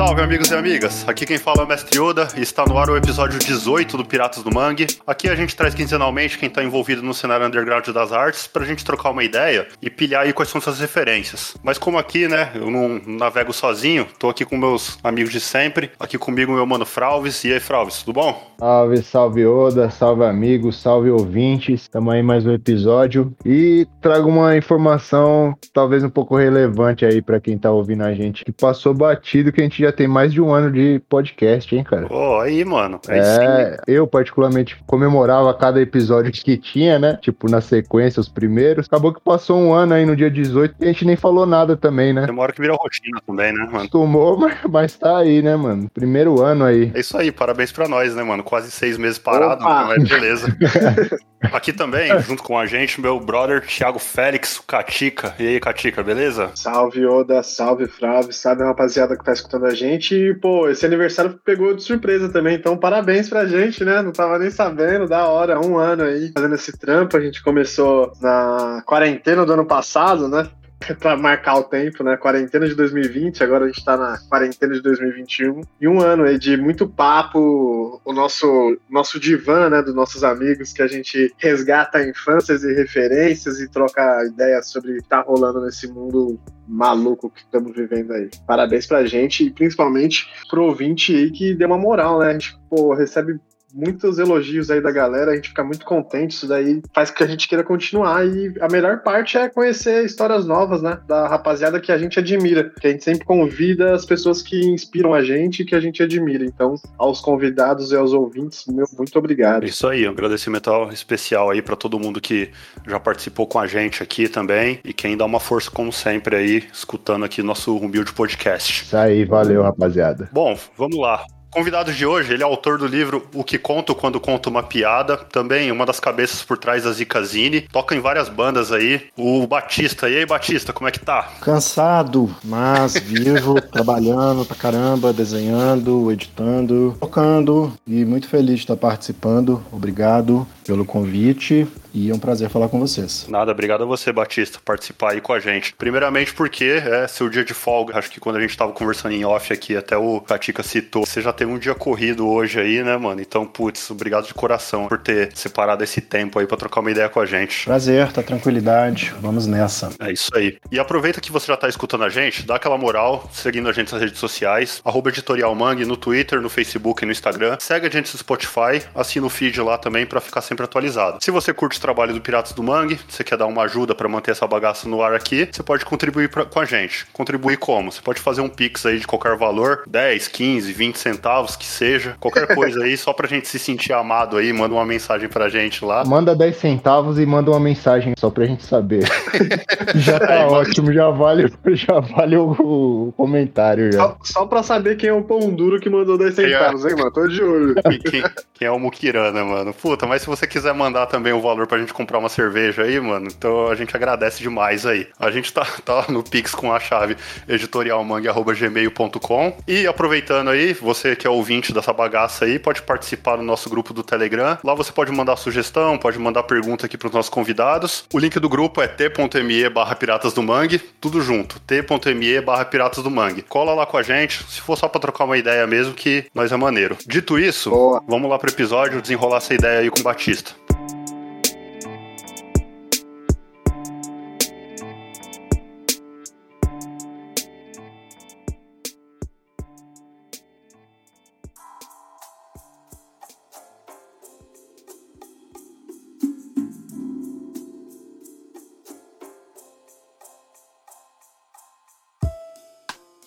Salve, amigos e amigas. Aqui quem fala é o Mestre Yoda e está no ar o episódio 18 do Piratas do Mangue. Aqui a gente traz quinzenalmente quem está envolvido no cenário underground das artes pra gente trocar uma ideia e pilhar aí quais são suas referências. Mas como aqui, né, eu não navego sozinho, tô aqui com meus amigos de sempre. Aqui comigo meu mano Fralves. E aí, Fralves, tudo bom? Salve, salve Oda, salve amigos, salve ouvintes. Estamos aí mais um episódio e trago uma informação talvez um pouco relevante aí para quem tá ouvindo a gente, que passou batido que a gente já tem mais de um ano de podcast, hein, cara? Pô, aí, mano. Aí é, sim. eu particularmente comemorava cada episódio que tinha, né? Tipo, na sequência, os primeiros. Acabou que passou um ano aí no dia 18 e a gente nem falou nada também, né? Demora que virou rotina também, né, mano? Tomou, mas, mas tá aí, né, mano? Primeiro ano aí. É isso aí, parabéns pra nós, né, mano? Quase seis meses parado, mas beleza. Aqui também, junto com a gente, meu brother Thiago Félix, o Catica. E aí, Catica, beleza? Salve, Oda, salve, Flávio, salve rapaziada que tá escutando escutando a gente. E, pô, esse aniversário pegou de surpresa também. Então, parabéns pra gente, né? Não tava nem sabendo, da hora, um ano aí fazendo esse trampo. A gente começou na quarentena do ano passado, né? para marcar o tempo, né? Quarentena de 2020, agora a gente tá na quarentena de 2021. E um ano aí de muito papo, o nosso, nosso divã, né? Dos nossos amigos, que a gente resgata infâncias e referências e troca ideias sobre o que tá rolando nesse mundo maluco que estamos vivendo aí. Parabéns pra gente e principalmente pro ouvinte aí que deu uma moral, né? A gente, pô, recebe muitos elogios aí da galera, a gente fica muito contente, isso daí faz com que a gente queira continuar e a melhor parte é conhecer histórias novas, né, da rapaziada que a gente admira, que a gente sempre convida as pessoas que inspiram a gente e que a gente admira. Então, aos convidados e aos ouvintes, meu muito obrigado. Isso aí, um agradecimento especial aí para todo mundo que já participou com a gente aqui também e quem dá uma força como sempre aí, escutando aqui nosso humilde podcast. Isso aí, valeu, rapaziada. Bom, vamos lá convidado de hoje, ele é autor do livro O que Conto Quando Conto uma Piada, também uma das cabeças por trás da Zicazine, toca em várias bandas aí, o Batista. E aí, Batista, como é que tá? Cansado, mas vivo, trabalhando pra caramba, desenhando, editando, tocando e muito feliz de estar participando. Obrigado pelo convite e é um prazer falar com vocês. Nada, obrigado a você, Batista, participar aí com a gente. Primeiramente porque é seu dia de folga, acho que quando a gente tava conversando em off aqui, até o Katika citou, você já teve um dia corrido hoje aí, né, mano? Então, putz, obrigado de coração por ter separado esse tempo aí para trocar uma ideia com a gente. Prazer, tá tranquilidade, vamos nessa. É isso aí. E aproveita que você já tá escutando a gente, dá aquela moral, seguindo a gente nas redes sociais, arroba Editorial Mangue no Twitter, no Facebook e no Instagram. Segue a gente no Spotify, assina o feed lá também para ficar sempre atualizado. Se você curte trabalho do Piratas do Mangue, você quer dar uma ajuda para manter essa bagaça no ar aqui, você pode contribuir pra, com a gente. Contribuir como? Você pode fazer um pix aí de qualquer valor, 10, 15, 20 centavos, que seja, qualquer coisa aí, só pra gente se sentir amado aí, manda uma mensagem pra gente lá. Manda 10 centavos e manda uma mensagem só pra gente saber. já tá aí, ótimo, já vale, já vale o, o comentário já. Só, só pra saber quem é o pão duro que mandou 10 é? centavos, hein, mano? Tô de olho. Quem, quem é o Mukirana, mano? Puta, mas se você quiser mandar também o valor pra gente comprar uma cerveja aí, mano, então a gente agradece demais aí. A gente tá, tá no Pix com a chave editorialmangue.gmail.com e aproveitando aí, você que é ouvinte dessa bagaça aí, pode participar do nosso grupo do Telegram. Lá você pode mandar sugestão, pode mandar pergunta aqui pros nossos convidados. O link do grupo é t.me barra Piratas do Mangue, tudo junto, t.me barra Piratas do Mangue. Cola lá com a gente, se for só pra trocar uma ideia mesmo, que nós é maneiro. Dito isso, Boa. vamos lá pro episódio, desenrolar essa ideia aí com o Batista.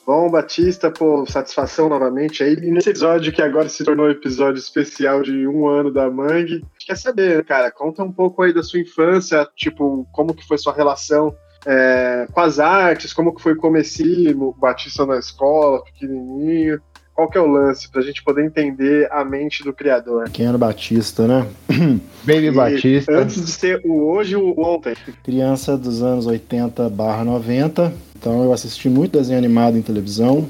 Bom, Batista, pô, satisfação novamente aí. E nesse episódio que agora se tornou um episódio especial de um ano da Mangue, quer saber, cara, conta um pouco aí da sua infância, tipo, como que foi sua relação é, com as artes, como que foi o comecinho, Batista na escola, pequenininho. Qual que é o lance pra gente poder entender a mente do criador? Quem era Batista, né? Baby e Batista. Antes de ser o hoje o ontem. Criança dos anos 80 barra 90, então eu assisti muito desenho animado em televisão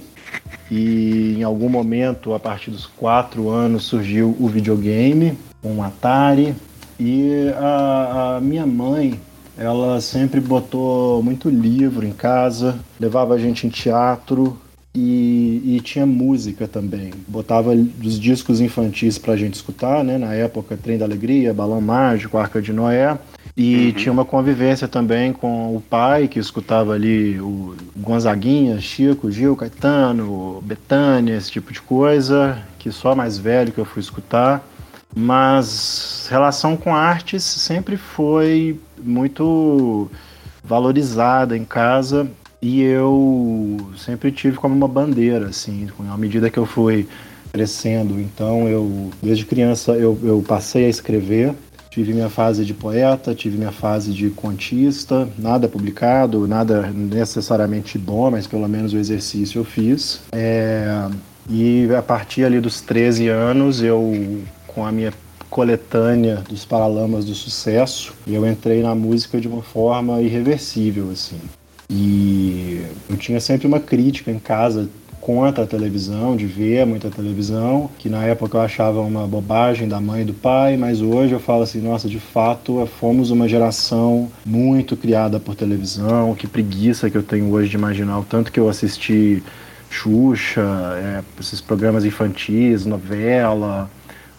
e em algum momento, a partir dos quatro anos, surgiu o videogame, um Atari e a, a minha mãe ela sempre botou muito livro em casa, levava a gente em teatro e, e, tinha música também. Botava os discos infantis pra gente escutar, né? Na época, Trem da Alegria, Balão Mágico, Arca de Noé. E uhum. tinha uma convivência também com o pai, que escutava ali o Gonzaguinha, Chico, Gil, Caetano, Betânia, esse tipo de coisa, que só mais velho que eu fui escutar. Mas relação com artes sempre foi muito valorizada em casa e eu sempre tive como uma bandeira, assim, à medida que eu fui crescendo. Então, eu, desde criança, eu, eu passei a escrever. Tive minha fase de poeta, tive minha fase de contista, nada publicado, nada necessariamente bom, mas pelo menos o exercício eu fiz. É, e a partir ali dos 13 anos, eu, com a minha coletânea dos Paralamas do Sucesso, eu entrei na música de uma forma irreversível, assim. E eu tinha sempre uma crítica em casa contra a televisão, de ver muita televisão, que na época eu achava uma bobagem da mãe e do pai, mas hoje eu falo assim, nossa, de fato, fomos uma geração muito criada por televisão, que preguiça que eu tenho hoje de imaginar o tanto que eu assisti Xuxa, é, esses programas infantis, novela,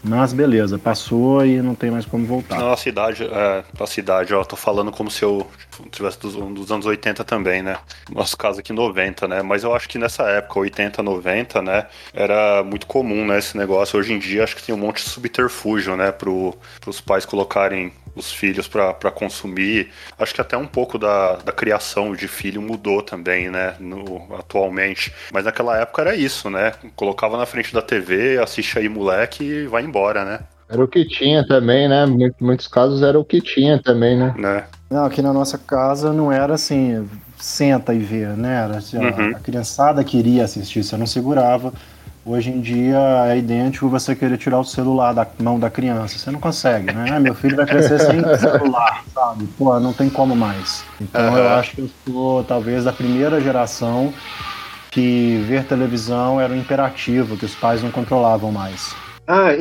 mas beleza, passou e não tem mais como voltar. Na nossa idade, é, ó, tô falando como se eu tivesse dos, dos, anos 80 também, né? Nosso caso aqui 90, né? Mas eu acho que nessa época, 80, 90, né? Era muito comum, né? Esse negócio. Hoje em dia, acho que tem um monte de subterfúgio, né? Pro, pros pais colocarem os filhos para consumir. Acho que até um pouco da, da criação de filho mudou também, né? No, atualmente. Mas naquela época era isso, né? Colocava na frente da TV, assiste aí moleque e vai embora, né? Era o que tinha também, né? Em muitos casos era o que tinha também, né? né? Não, aqui na nossa casa não era assim, senta e vê, né? Era assim, uhum. a criançada queria assistir, você não segurava. Hoje em dia é idêntico você querer tirar o celular da mão da criança. Você não consegue, né? Ah, meu filho vai crescer sem celular, sabe? Pô, não tem como mais. Então uhum. eu acho que eu sou talvez da primeira geração que ver televisão era um imperativo, que os pais não controlavam mais. Ah,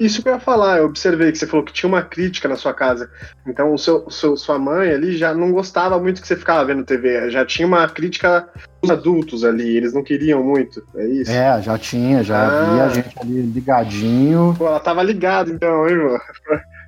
isso que eu ia falar, eu observei que você falou que tinha uma crítica na sua casa. Então, o seu, seu, sua mãe ali já não gostava muito que você ficava vendo TV, já tinha uma crítica dos adultos ali, eles não queriam muito, é isso? É, já tinha, já ah. via a gente ali ligadinho. Pô, ela tava ligada então, hein, irmão?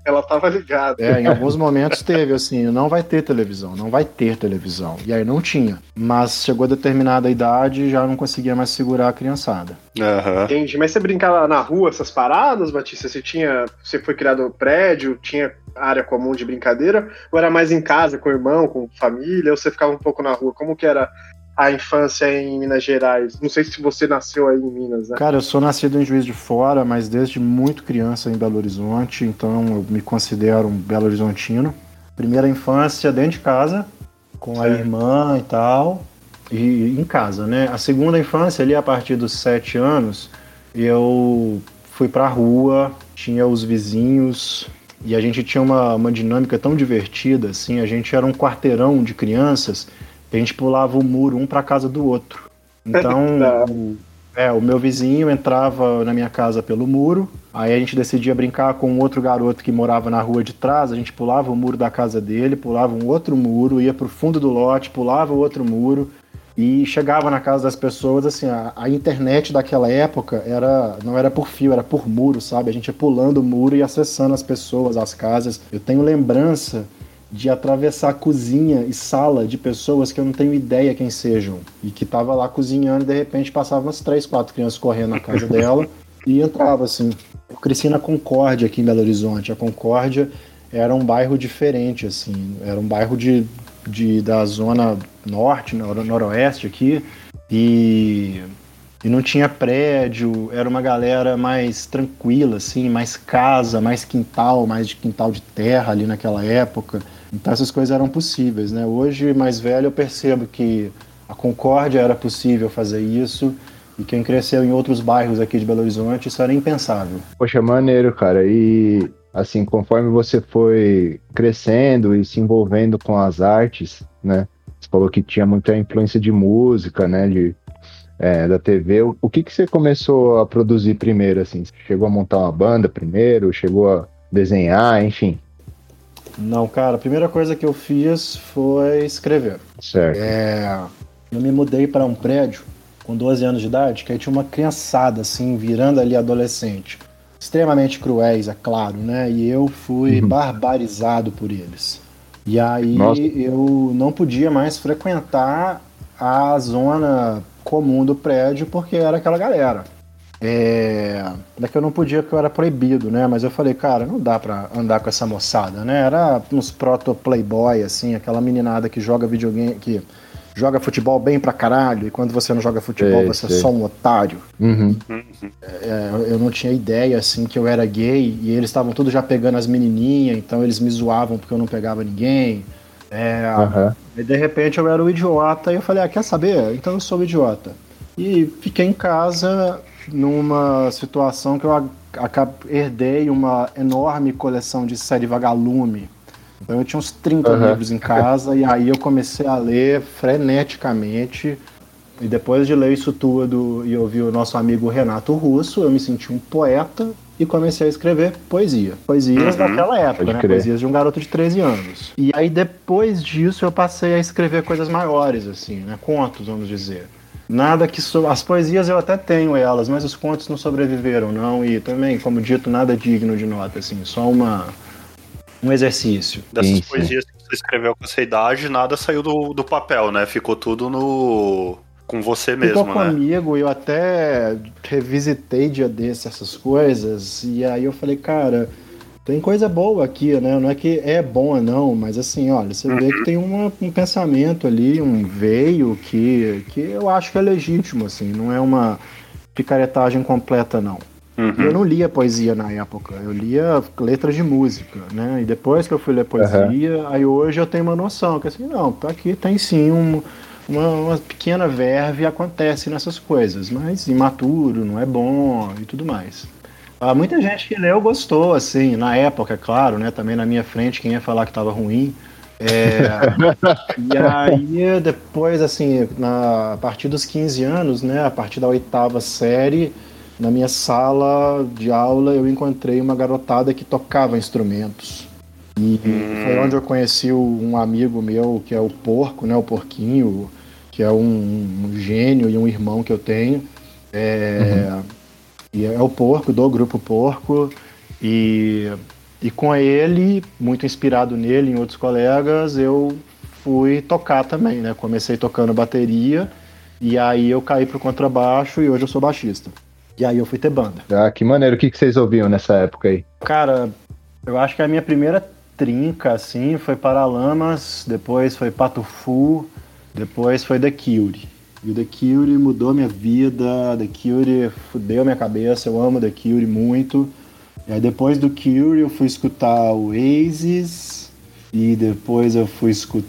Ela tava ligada. É, em alguns momentos teve assim, não vai ter televisão, não vai ter televisão. E aí não tinha. Mas chegou a determinada idade já não conseguia mais segurar a criançada. Uhum. Entendi. Mas você brincava na rua essas paradas, Batista? Você tinha. Você foi criado no prédio, tinha área comum de brincadeira? Ou era mais em casa, com o irmão, com família? Ou você ficava um pouco na rua? Como que era a infância em Minas Gerais? Não sei se você nasceu aí em Minas, né? Cara, eu sou nascido em Juiz de Fora, mas desde muito criança em Belo Horizonte, então eu me considero um Belo Horizontino. Primeira infância dentro de casa, com a irmã e tal, e em casa, né? A segunda infância, ali a partir dos sete anos, eu fui pra rua, tinha os vizinhos, e a gente tinha uma, uma dinâmica tão divertida, assim, a gente era um quarteirão de crianças a gente pulava o muro um para casa do outro. Então, o, é, o meu vizinho entrava na minha casa pelo muro, aí a gente decidia brincar com um outro garoto que morava na rua de trás, a gente pulava o muro da casa dele, pulava um outro muro, ia pro fundo do lote, pulava o outro muro e chegava na casa das pessoas, assim, a, a, internet daquela época era não era por fio, era por muro, sabe? A gente ia pulando o muro e acessando as pessoas, as casas. Eu tenho lembrança de atravessar cozinha e sala de pessoas que eu não tenho ideia quem sejam. E que tava lá cozinhando e de repente passavam umas três, quatro crianças correndo na casa dela e entrava assim. Eu cresci na Concórdia aqui em Belo Horizonte. A Concórdia era um bairro diferente, assim. Era um bairro de, de, da zona norte, nor noroeste aqui. E, e não tinha prédio, era uma galera mais tranquila, assim, mais casa, mais quintal, mais de quintal de terra ali naquela época. Então essas coisas eram possíveis, né? Hoje, mais velho, eu percebo que a Concórdia era possível fazer isso e quem cresceu em outros bairros aqui de Belo Horizonte, isso era impensável. Poxa, maneiro, cara. E assim, conforme você foi crescendo e se envolvendo com as artes, né? Você falou que tinha muita influência de música, né? De, é, da TV. O, que, que você começou a produzir primeiro, assim? Você chegou a montar uma banda primeiro? Chegou a desenhar, enfim? Não, cara, a primeira coisa que eu fiz foi escrever. Certo. É, eu me mudei para um prédio com 12 anos de idade, que aí tinha uma criançada, assim, virando ali adolescente. Extremamente cruéis, é claro, né? E eu fui uhum. barbarizado por eles. E aí Nossa. eu não podia mais frequentar a zona comum do prédio porque era aquela galera. É... Daqui eu não podia porque eu era proibido, né? Mas eu falei, cara, não dá pra andar com essa moçada, né? Era uns proto playboy, assim, aquela meninada que joga videogame, que joga futebol bem pra caralho, e quando você não joga futebol, você é só um otário. Uhum. É, eu não tinha ideia, assim, que eu era gay, e eles estavam todos já pegando as menininhas, então eles me zoavam porque eu não pegava ninguém. É, uhum. E de repente eu era o idiota, e eu falei, ah, quer saber? Então eu sou o idiota. E fiquei em casa numa situação que eu herdei uma enorme coleção de série Vagalume. Então eu tinha uns 30 uhum. livros em casa e aí eu comecei a ler freneticamente. E depois de ler isso tudo e ouvir o nosso amigo Renato Russo, eu me senti um poeta e comecei a escrever poesia. Poesias uhum. daquela época, né? Poesias de um garoto de 13 anos. E aí depois disso eu passei a escrever coisas maiores, assim, né? Contos, vamos dizer. Nada que so... as poesias eu até tenho elas, mas os contos não sobreviveram não e também, como dito, nada digno de nota assim, só uma um exercício. Dessas sim, poesias que você escreveu com essa idade, nada saiu do, do papel, né? Ficou tudo no com você mesmo, Ficou né? comigo, eu até revisitei dia desses essas coisas e aí eu falei, cara, tem coisa boa aqui, né? Não é que é bom não, mas assim, olha, você vê que tem uma, um pensamento ali, um veio que, que eu acho que é legítimo, assim, não é uma picaretagem completa, não. Uhum. Eu não lia poesia na época, eu lia letras de música, né? E depois que eu fui ler poesia, uhum. aí hoje eu tenho uma noção, que assim, não, aqui tem sim um, uma, uma pequena verve acontece nessas coisas, mas imaturo, não é bom e tudo mais. Ah, muita gente que leu gostou, assim, na época, claro, né? Também na minha frente, quem ia falar que estava ruim. É, e aí, depois, assim, na, a partir dos 15 anos, né? A partir da oitava série, na minha sala de aula, eu encontrei uma garotada que tocava instrumentos. E hum. foi onde eu conheci um amigo meu, que é o Porco, né? O Porquinho, que é um, um gênio e um irmão que eu tenho. É, uhum e é o Porco, do grupo Porco. E, e com ele, muito inspirado nele, em outros colegas, eu fui tocar também, né? Comecei tocando bateria e aí eu caí pro contrabaixo e hoje eu sou baixista. E aí eu fui ter banda. Ah, que maneiro. O que, que vocês ouviam nessa época aí? Cara, eu acho que a minha primeira trinca, assim, foi Paralamas, depois foi Patufu, depois foi The Cure. E o The Cure mudou minha vida, The Cure fudeu minha cabeça, eu amo The Cure muito. E aí depois do Cure eu fui escutar o Oasis e depois eu fui escutar...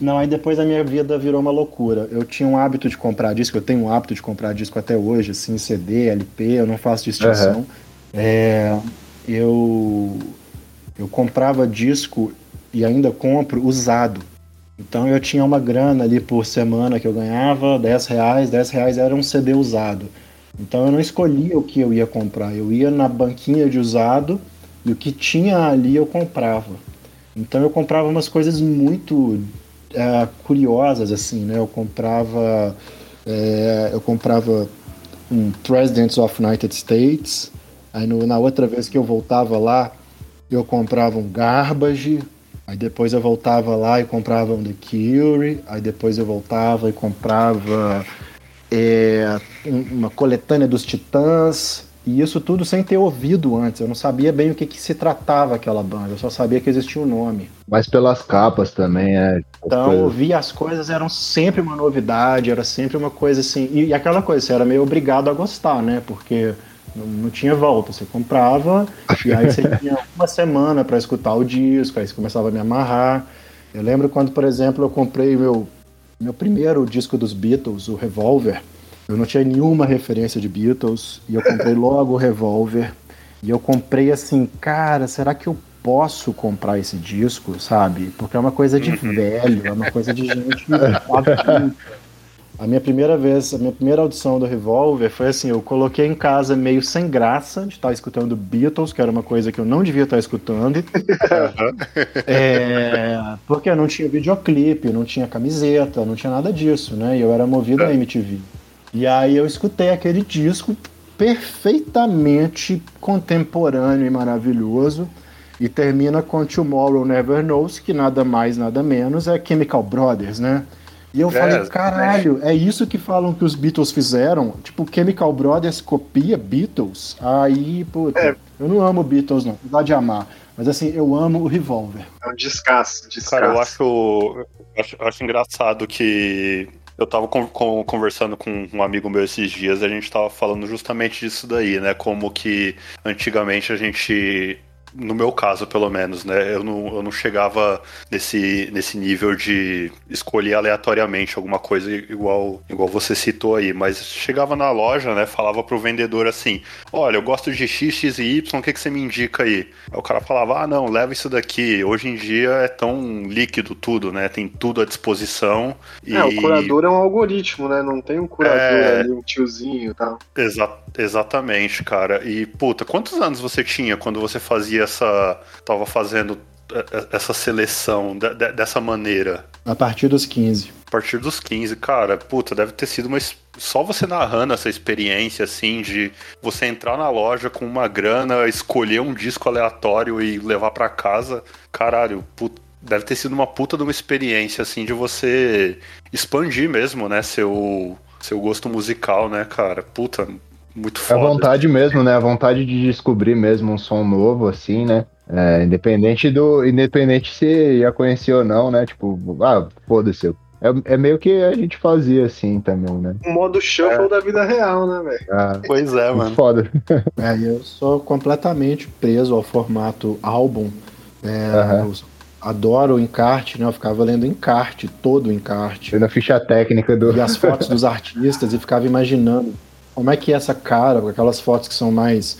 Não, aí depois a minha vida virou uma loucura. Eu tinha um hábito de comprar disco, eu tenho um hábito de comprar disco até hoje, assim, CD, LP, eu não faço distinção. Uhum. É, eu, eu comprava disco e ainda compro usado. Então eu tinha uma grana ali por semana que eu ganhava, 10 reais, 10 reais era um CD usado. Então eu não escolhia o que eu ia comprar, eu ia na banquinha de usado e o que tinha ali eu comprava. Então eu comprava umas coisas muito é, curiosas assim, né? Eu comprava, é, eu comprava um Presidents of United States. Aí no, na outra vez que eu voltava lá, eu comprava um Garbage, Aí depois eu voltava lá e comprava um The Cure, aí depois eu voltava e comprava é, uma coletânea dos Titãs, e isso tudo sem ter ouvido antes. Eu não sabia bem o que, que se tratava aquela banda, eu só sabia que existia um nome. Mas pelas capas também, é. Então, ouvir as coisas eram sempre uma novidade, era sempre uma coisa assim. E, e aquela coisa, você era meio obrigado a gostar, né? Porque não, não, tinha volta. Você comprava e aí você tinha uma semana para escutar o disco, aí você começava a me amarrar. Eu lembro quando, por exemplo, eu comprei meu, meu primeiro disco dos Beatles, o Revolver. Eu não tinha nenhuma referência de Beatles e eu comprei logo o Revolver. E eu comprei assim, cara, será que eu posso comprar esse disco, sabe? Porque é uma coisa de uhum. velho, é uma coisa de gente adulta. A minha primeira vez, a minha primeira audição do Revolver foi assim, eu coloquei em casa meio sem graça de estar escutando Beatles, que era uma coisa que eu não devia estar escutando. é, porque não tinha videoclipe, não tinha camiseta, não tinha nada disso, né? E eu era movido a MTV. E aí eu escutei aquele disco perfeitamente contemporâneo e maravilhoso e termina com Tomorrow Never Knows, que nada mais, nada menos é Chemical Brothers, né? E eu é, falei, caralho, é isso que falam que os Beatles fizeram? Tipo, Chemical Brothers copia Beatles? Aí, puta, é. eu não amo Beatles, não, apesar de amar. Mas assim, eu amo o Revolver. É um descasso, descasso. Cara, eu acho, eu acho, acho engraçado que eu tava com, com, conversando com um amigo meu esses dias, a gente tava falando justamente disso daí, né? Como que antigamente a gente no meu caso, pelo menos, né? Eu não, eu não chegava nesse, nesse nível de escolher aleatoriamente alguma coisa igual, igual você citou aí, mas chegava na loja, né? Falava pro vendedor assim: Olha, eu gosto de X, X e Y, o que, que você me indica aí? Aí o cara falava: Ah, não, leva isso daqui. Hoje em dia é tão líquido tudo, né? Tem tudo à disposição. E... É, o curador é um algoritmo, né? Não tem um curador é... ali, um tiozinho e tal. Exa exatamente, cara. E, puta, quantos anos você tinha quando você fazia essa. tava fazendo essa seleção de, de, dessa maneira? A partir dos 15. A partir dos 15, cara, puta, deve ter sido uma. Só você narrando essa experiência, assim, de você entrar na loja com uma grana, escolher um disco aleatório e levar para casa, caralho, puta, deve ter sido uma puta de uma experiência, assim, de você expandir mesmo, né, seu, seu gosto musical, né, cara? Puta, muito foda. A vontade mesmo, né? A vontade de descobrir mesmo um som novo, assim, né? É, independente do. Independente se ia conhecer ou não, né? Tipo, ah, foda-se. É, é meio que a gente fazia assim também, né? O modo shuffle é. da vida real, né, velho? Ah, pois é, mano. Foda. É, eu sou completamente preso ao formato álbum. É, uhum. adoro o encarte, né? Eu ficava lendo encarte, todo o encarte. Lendo a ficha técnica do. E as fotos dos artistas e ficava imaginando como é que é essa cara, aquelas fotos que são mais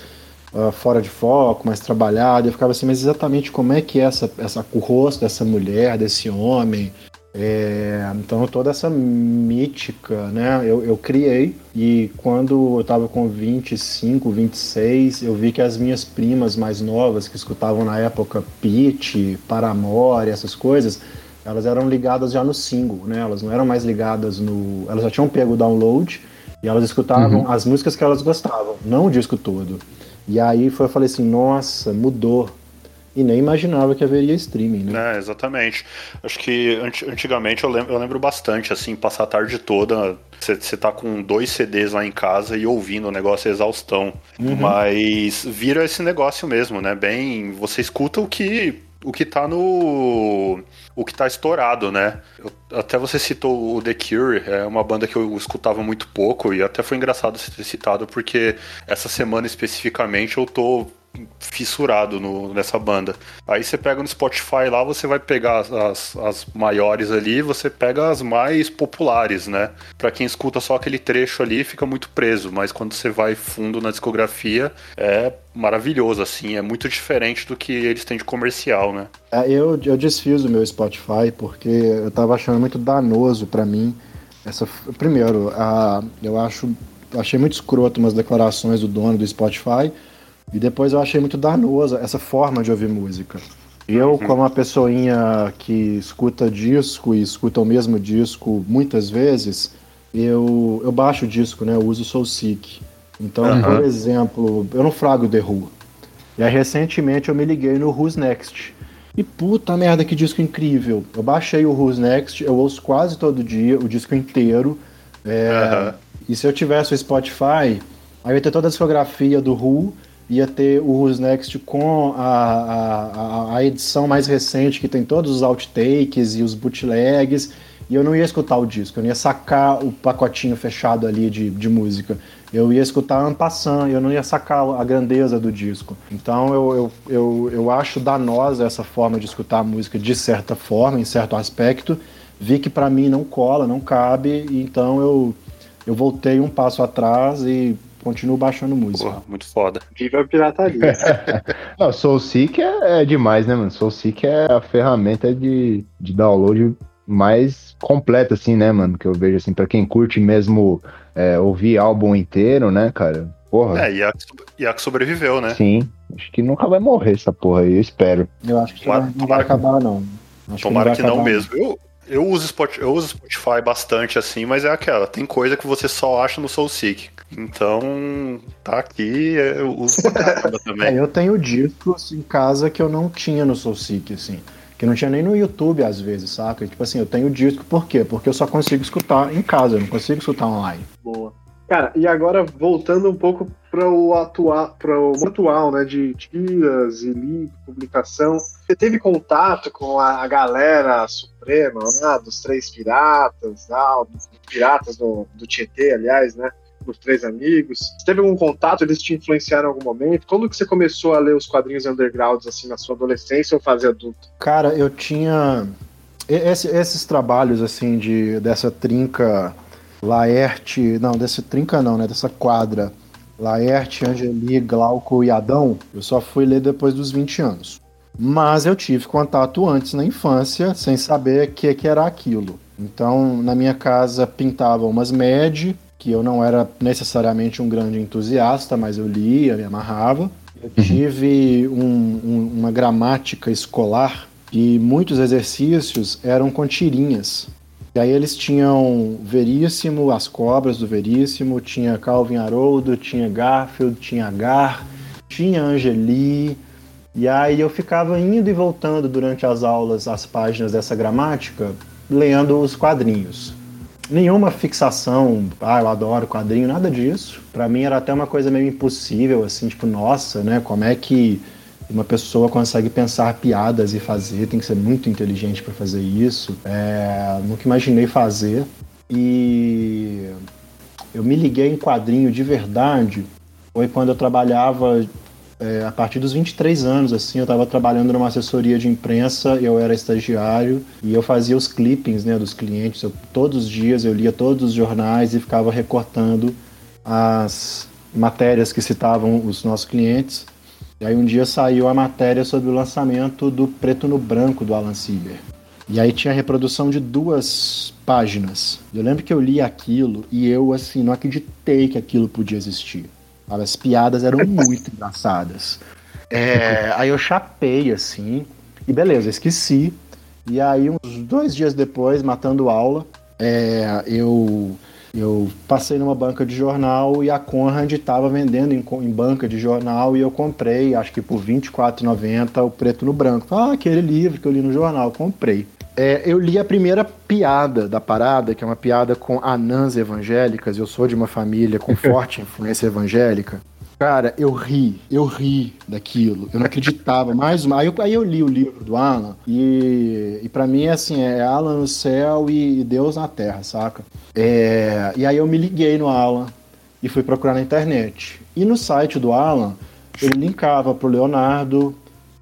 uh, fora de foco, mais trabalhadas, eu ficava assim, mas exatamente como é que é essa, essa, o rosto dessa mulher, desse homem, é, então toda essa mítica, né, eu, eu criei e quando eu estava com 25, 26, eu vi que as minhas primas mais novas que escutavam na época Pitch, Paramore, essas coisas, elas eram ligadas já no single, né, elas não eram mais ligadas no, elas já tinham pego o download e elas escutavam uhum. as músicas que elas gostavam, não o disco todo. E aí foi, eu falei assim, nossa, mudou. E nem imaginava que haveria streaming, né? É, exatamente. Acho que antigamente eu lembro, eu lembro bastante, assim, passar a tarde toda, você tá com dois CDs lá em casa e ouvindo o negócio exaustão. Uhum. Mas vira esse negócio mesmo, né? Bem, você escuta o que o que tá no. O que tá estourado, né? Eu, até você citou o The Cure, é uma banda que eu escutava muito pouco, e até foi engraçado você ter citado, porque essa semana especificamente eu tô fissurado no, nessa banda. Aí você pega no Spotify lá, você vai pegar as, as maiores ali, você pega as mais populares, né? Para quem escuta só aquele trecho ali, fica muito preso, mas quando você vai fundo na discografia, é maravilhoso, assim, é muito diferente do que eles têm de comercial, né? É, eu, eu desfiz o meu Spotify porque eu tava achando muito danoso para mim. Essa, primeiro, a, eu acho achei muito escroto umas declarações do dono do Spotify e depois eu achei muito danosa essa forma de ouvir música. Eu, uhum. como uma pessoinha que escuta disco e escuta o mesmo disco muitas vezes, eu, eu baixo o disco, né? Eu uso Soul Seek. Então, uhum. por exemplo, eu não frago The Who. E aí, recentemente, eu me liguei no Who's Next. E puta merda, que disco incrível. Eu baixei o Who's Next, eu ouço quase todo dia, o disco inteiro. É, uhum. E se eu tivesse o Spotify, aí eu ia ter toda a discografia do Who ia ter o Who's Next com a, a, a, edição mais recente, que tem todos os outtakes e os bootlegs, e eu não ia escutar o disco, eu não ia sacar o pacotinho fechado ali de, de música. Eu ia escutar en passant, eu não ia sacar a grandeza do disco. Então eu, eu, eu, eu acho danosa essa forma de escutar a música de certa forma, em certo aspecto. Vi que para mim não cola, não cabe, então eu, eu voltei um passo atrás e continuo baixando música. Porra, muito foda. Viva a pirataria. Não, SoulSeek é, é demais, né, mano? SoulSeek é a ferramenta de, de download mais completa, assim, né, mano? Que eu vejo, assim, pra quem curte mesmo é, ouvir álbum inteiro, né, cara? Porra. É, e a, e a que sobreviveu, né? Sim. Acho que nunca vai morrer essa porra aí, eu espero. Eu acho que tomara, não, vai acabar, não. Acho tomara que não, que não mesmo. Eu, eu uso, Spotify, eu uso Spotify bastante assim, mas é aquela, tem coisa que você só acha no SoulSeek. Então, tá aqui, eu uso pra também. É, eu tenho discos em casa que eu não tinha no SoulSeek, assim. Que não tinha nem no YouTube às vezes, saca? Tipo assim, eu tenho disco por quê? Porque eu só consigo escutar em casa, eu não consigo escutar online. Boa. Cara, e agora voltando um pouco para o atual, para o atual, né, de tiras e livro, publicação, você teve contato com a galera suprema lá, dos três piratas, ah, dos piratas do, do Tietê, aliás, né, dos três amigos? Você teve algum contato? Eles te influenciaram em algum momento? Quando que você começou a ler os quadrinhos undergrounds assim na sua adolescência ou fase adulta? Cara, eu tinha esse, esses trabalhos assim de dessa trinca Laerte, não, desse trinca não, né? Dessa quadra. Laerte, Angeli, Glauco e Adão, eu só fui ler depois dos 20 anos. Mas eu tive contato antes na infância, sem saber o que, que era aquilo. Então, na minha casa pintavam umas MED, que eu não era necessariamente um grande entusiasta, mas eu lia, me amarrava. Eu uhum. tive um, um, uma gramática escolar e muitos exercícios eram com tirinhas. E aí eles tinham Veríssimo, as cobras do Veríssimo, tinha Calvin Haroldo, tinha Garfield, tinha Gar, tinha Angeli. E aí eu ficava indo e voltando durante as aulas as páginas dessa gramática, lendo os quadrinhos. Nenhuma fixação, ah, eu adoro quadrinho, nada disso. Para mim era até uma coisa meio impossível, assim, tipo, nossa, né, como é que uma pessoa consegue pensar piadas e fazer, tem que ser muito inteligente para fazer isso. É, nunca imaginei fazer. E eu me liguei em quadrinho de verdade foi quando eu trabalhava é, a partir dos 23 anos, assim, eu estava trabalhando numa assessoria de imprensa, eu era estagiário e eu fazia os clippings, né, dos clientes. Eu, todos os dias eu lia todos os jornais e ficava recortando as matérias que citavam os nossos clientes e aí um dia saiu a matéria sobre o lançamento do Preto no Branco do Alan Sieber. E aí tinha a reprodução de duas páginas. Eu lembro que eu li aquilo e eu, assim, não acreditei que aquilo podia existir. As piadas eram muito engraçadas. É, aí eu chapei, assim, e beleza, esqueci. E aí, uns dois dias depois, matando aula, é, eu eu passei numa banca de jornal e a Conrad estava vendendo em, em, banca de jornal e eu comprei, acho que por R$24,90 o preto no branco. Ah, aquele livro que eu li no jornal, comprei. É, eu li a primeira piada da parada, que é uma piada com anãs evangélicas. Eu sou de uma família com forte influência evangélica. Cara, eu ri, eu ri daquilo. Eu não acreditava. Mais uma. Aí eu, aí eu li o livro do Alan e, e para mim, assim, é Alan no céu e Deus na terra, saca? É, e aí eu me liguei no Alan e fui procurar na internet. E no site do Alan, ele linkava pro Leonardo,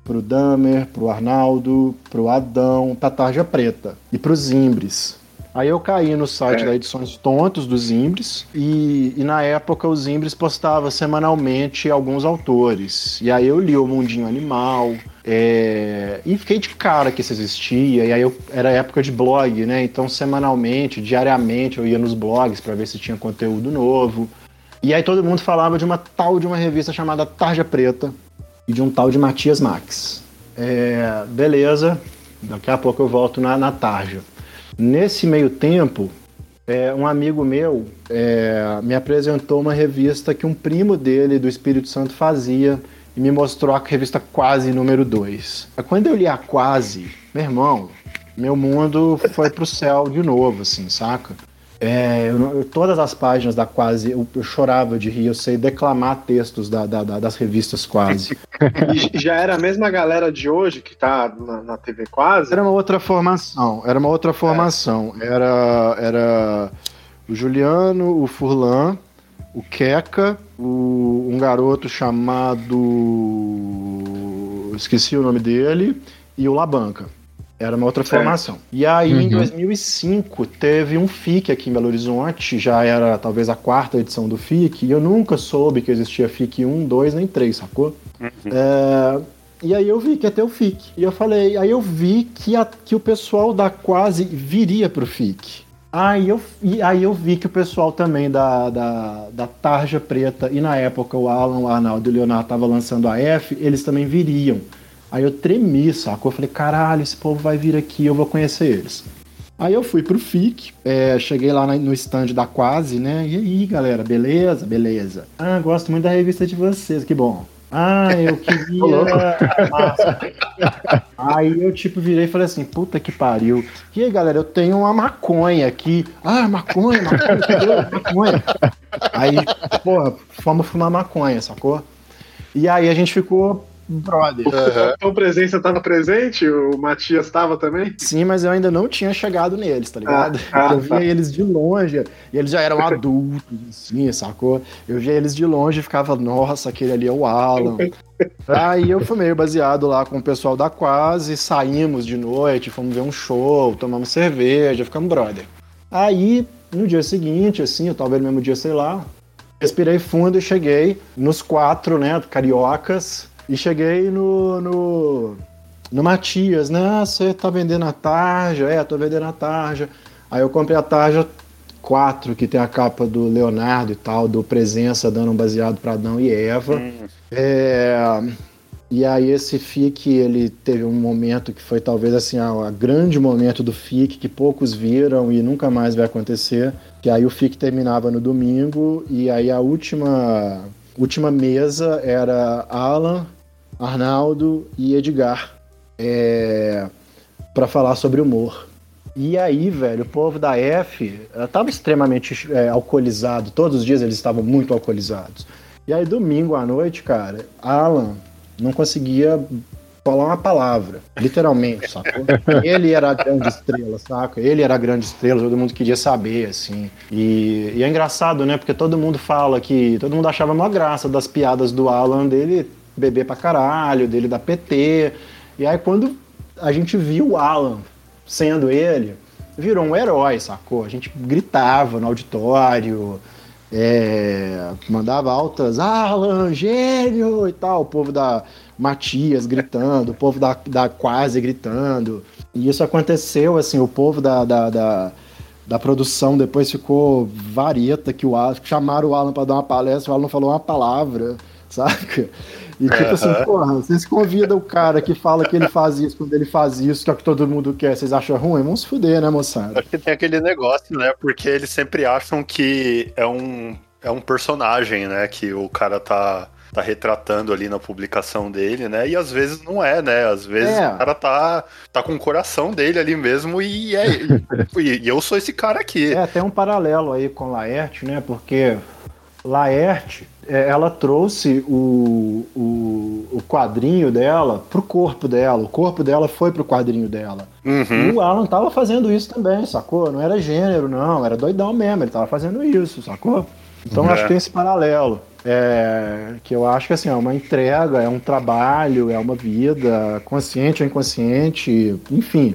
pro Damer, pro Arnaldo, pro Adão, pra Tarja Preta e pros Zimbres. Aí eu caí no site é. da Edições Tontos dos Imbres e, e, na época os Imbres postava semanalmente alguns autores. E aí eu li o Mundinho Animal é, e fiquei de cara que isso existia. E aí eu, era época de blog, né? Então semanalmente, diariamente eu ia nos blogs para ver se tinha conteúdo novo. E aí todo mundo falava de uma tal de uma revista chamada Tarja Preta e de um tal de Matias Max. É, beleza, daqui a pouco eu volto na, na Tarja. Nesse meio tempo, é, um amigo meu é, me apresentou uma revista que um primo dele do Espírito Santo fazia e me mostrou a revista Quase número 2. Quando eu li a Quase, meu irmão, meu mundo foi pro céu de novo, assim, saca? É, eu, eu, todas as páginas da Quase, eu, eu, chorava de rir, eu sei declamar textos da, da, da, das revistas Quase. e já era a mesma galera de hoje que tá na, na TV Quase? Era uma outra formação, era uma outra formação. É. Era, era o Juliano, o Furlan, o Queca, o, um garoto chamado. Esqueci o nome dele, e o Labanca. Era uma outra formação. E aí, uhum. em 2005, teve um FIC aqui em Belo Horizonte, já era talvez a quarta edição do FIC, e eu nunca soube que existia FIC 1, 2 nem 3, sacou? Uhum. É, E aí eu vi que ia ter o FIC. E eu falei, aí eu vi que, a, que o pessoal da Quase viria pro FIC. Aí eu, e aí eu vi que o pessoal também da, da, da Tarja Preta, e na época o Alan, o Arnaldo e o Leonardo estavam lançando a F, eles também viriam. Aí eu tremi, sacou? Eu falei, caralho, esse povo vai vir aqui, eu vou conhecer eles. Aí eu fui pro FIC, é, cheguei lá no stand da Quase, né? E aí, galera, beleza? Beleza. Ah, gosto muito da revista de vocês, que bom. Ah, eu queria. aí eu tipo virei e falei assim, puta que pariu. E aí, galera, eu tenho uma maconha aqui. Ah, maconha, maconha, maconha. Aí, porra, fomos fumar maconha, sacou? E aí a gente ficou brother. Uhum. Então presença estava presente? O Matias estava também? Sim, mas eu ainda não tinha chegado neles, tá ligado? Ah, ah, eu via tá. eles de longe, e eles já eram adultos, assim, sacou? Eu via eles de longe e ficava, nossa, aquele ali é o Alan. Aí eu fui meio baseado lá com o pessoal da Quase, saímos de noite, fomos ver um show, tomamos cerveja, ficamos brother. Aí, no dia seguinte, assim, talvez no mesmo dia, sei lá, respirei fundo e cheguei nos quatro, né, cariocas, e cheguei no, no, no Matias, né? Ah, você tá vendendo a tarja? É, tô vendendo a tarja. Aí eu comprei a tarja 4, que tem a capa do Leonardo e tal, do Presença dando um baseado para Adão e Eva. Hum. É, e aí esse FIC, ele teve um momento que foi talvez assim, a, grande momento do FIC, que poucos viram e nunca mais vai acontecer, que aí o FIC terminava no domingo, e aí a última, última mesa era Alan, Arnaldo e Edgar é, para falar sobre humor. E aí, velho, o povo da F estava extremamente é, alcoolizado. Todos os dias eles estavam muito alcoolizados. E aí, domingo à noite, cara, Alan não conseguia falar uma palavra, literalmente, sacou? Ele era a grande estrela, saca? Ele era a grande estrela, todo mundo queria saber, assim. E, e é engraçado, né? Porque todo mundo fala que. Todo mundo achava uma graça das piadas do Alan dele beber pra caralho, dele da PT. E aí quando a gente viu o Alan sendo ele, virou um herói, sacou? A gente gritava no auditório, é, mandava altas, Alan, gênio e tal, o povo da Matias gritando, o povo da, da Quase gritando. E isso aconteceu, assim, o povo da, da, da, da produção depois ficou vareta, que o Alan, chamaram o Alan para dar uma palestra, o Alan falou uma palavra, saca? E tipo uhum. assim, porra, vocês convidam o cara que fala que ele faz isso quando ele faz isso, que é o que todo mundo quer, vocês acham ruim? Vamos se fuder, né, moçada? Acho que tem aquele negócio, né? Porque eles sempre acham que é um, é um personagem, né? Que o cara tá tá retratando ali na publicação dele, né? E às vezes não é, né? Às vezes é. o cara tá, tá com o coração dele ali mesmo e, é, e, e, eu sou esse cara aqui. É, tem um paralelo aí com Laerte, né? Porque Laerte, ela trouxe o, o, o quadrinho dela pro corpo dela. O corpo dela foi pro quadrinho dela. Uhum. E o Alan tava fazendo isso também, sacou? Não era gênero, não. Era doidão mesmo. Ele tava fazendo isso, sacou? Então é. acho que tem esse paralelo. É, que eu acho que assim, é uma entrega, é um trabalho, é uma vida, consciente ou inconsciente, enfim.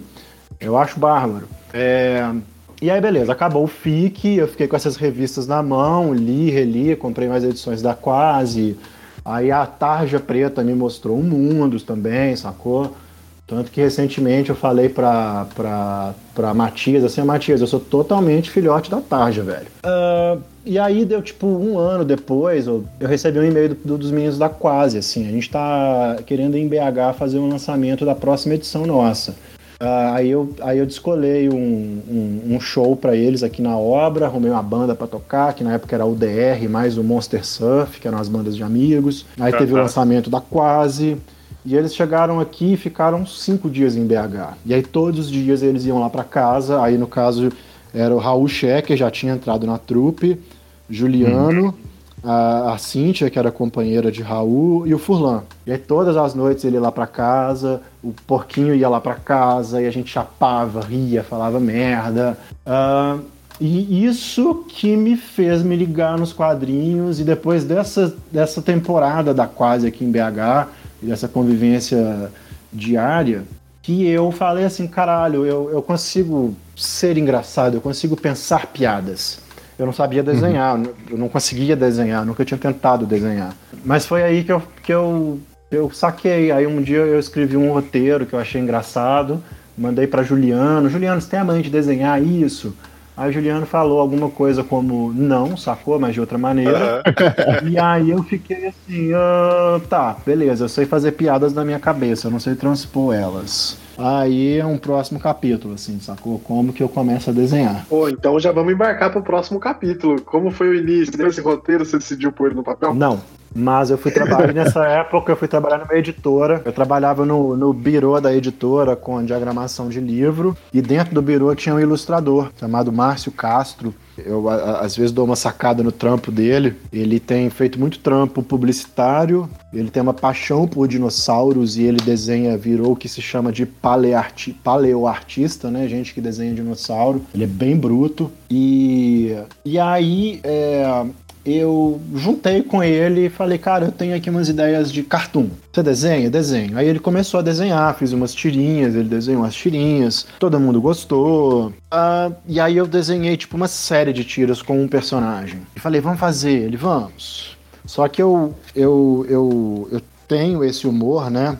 Eu acho bárbaro. É, e aí, beleza, acabou o FIC, eu fiquei com essas revistas na mão, li, reli, comprei mais edições da Quase. Aí a Tarja Preta me mostrou um Mundos também, sacou? Tanto que recentemente eu falei pra, pra, pra Matias, assim, Matias, eu sou totalmente filhote da Tarja, velho. Uh, e aí deu tipo um ano depois, eu, eu recebi um e-mail do, do, dos meninos da Quase, assim, a gente tá querendo em BH fazer um lançamento da próxima edição nossa. Uh, aí, eu, aí eu descolei um, um, um show para eles aqui na obra, arrumei uma banda para tocar, que na época era o DR, mais o Monster Surf, que eram as bandas de amigos. Aí teve o lançamento da Quase. E eles chegaram aqui e ficaram cinco dias em BH. E aí todos os dias eles iam lá para casa. Aí no caso era o Raul Schecker, já tinha entrado na trupe, Juliano. Uhum a, a Cíntia, que era companheira de Raul, e o Furlan. E aí todas as noites ele ia lá para casa, o porquinho ia lá para casa, e a gente chapava, ria, falava merda. Uh, e isso que me fez me ligar nos quadrinhos, e depois dessa, dessa temporada da Quase aqui em BH, e dessa convivência diária, que eu falei assim, caralho, eu, eu consigo ser engraçado, eu consigo pensar piadas eu não sabia desenhar, uhum. eu não conseguia desenhar, nunca tinha tentado desenhar. Mas foi aí que eu, que eu eu saquei. Aí um dia eu escrevi um roteiro que eu achei engraçado, mandei para Juliano. Juliano, você tem a mãe de desenhar isso? Aí o Juliano falou alguma coisa como não, sacou, mas de outra maneira. Uhum. E aí eu fiquei assim, ah, tá, beleza, eu sei fazer piadas na minha cabeça, eu não sei transpor elas. Aí é um próximo capítulo, assim, sacou? Como que eu começo a desenhar. Pô, então já vamos embarcar pro próximo capítulo. Como foi o início desse roteiro? Você decidiu pôr ele no papel? Não, mas eu fui trabalhar nessa época, eu fui trabalhar numa editora. Eu trabalhava no, no birô da editora com diagramação de livro. E dentro do birô tinha um ilustrador chamado Márcio Castro. Eu às vezes dou uma sacada no trampo dele. Ele tem feito muito trampo publicitário. Ele tem uma paixão por dinossauros e ele desenha, virou o que se chama de paleoarti, paleoartista, né? Gente que desenha dinossauro. Ele é bem bruto. E, e aí é, eu juntei com ele e falei, cara, eu tenho aqui umas ideias de cartoon. Você desenha? Desenho. Aí ele começou a desenhar, fiz umas tirinhas, ele desenhou umas tirinhas, todo mundo gostou. Uh, e aí eu desenhei, tipo, uma série de tiras com um personagem. E falei, vamos fazer. Ele, vamos. Só que eu, eu, eu, eu tenho esse humor, né?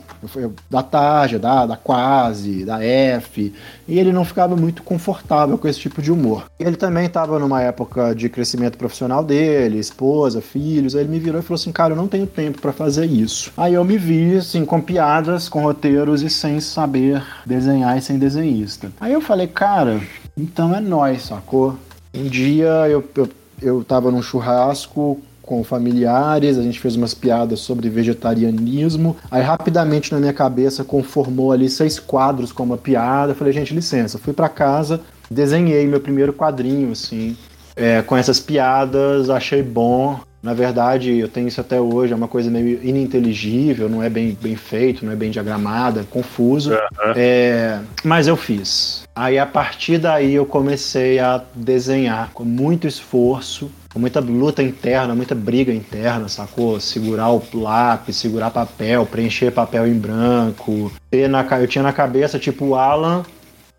Da tarja, da, da quase, da F, e ele não ficava muito confortável com esse tipo de humor. Ele também estava numa época de crescimento profissional dele, esposa, filhos, aí ele me virou e falou assim, cara, eu não tenho tempo para fazer isso. Aí eu me vi, assim, com piadas, com roteiros e sem saber desenhar e sem desenhista. Aí eu falei, cara, então é nós, sacou? Um dia eu, eu, eu tava num churrasco com familiares, a gente fez umas piadas sobre vegetarianismo. Aí rapidamente na minha cabeça conformou ali seis quadros com uma piada. Falei, gente, licença. Fui para casa, desenhei meu primeiro quadrinho, assim, é, com essas piadas, achei bom. Na verdade, eu tenho isso até hoje, é uma coisa meio ininteligível, não é bem, bem feito, não é bem diagramado, é confuso. Uhum. É, mas eu fiz. Aí a partir daí eu comecei a desenhar com muito esforço muita luta interna, muita briga interna, sacou? Segurar o lápis, segurar papel, preencher papel em branco. Eu tinha na cabeça, tipo, o Alan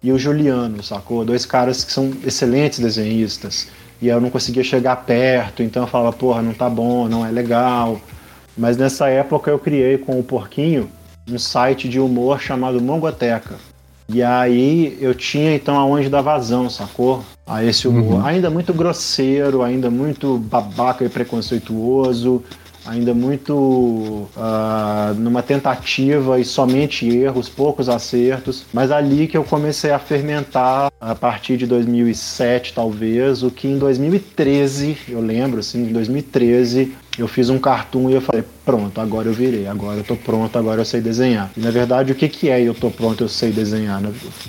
e o Juliano, sacou? Dois caras que são excelentes desenhistas. E eu não conseguia chegar perto, então eu falava, porra, não tá bom, não é legal. Mas nessa época eu criei com o Porquinho um site de humor chamado Mongoteca. E aí eu tinha então aonde dar vazão, sacou? A esse humor. Uhum. Ainda muito grosseiro, ainda muito babaca e preconceituoso, ainda muito uh, numa tentativa e somente erros, poucos acertos. Mas ali que eu comecei a fermentar a partir de 2007, talvez, o que em 2013, eu lembro assim, em 2013, eu fiz um cartoon e eu falei, pronto, agora eu virei, agora eu tô pronto, agora eu sei desenhar. E na verdade, o que, que é eu tô pronto, eu sei desenhar?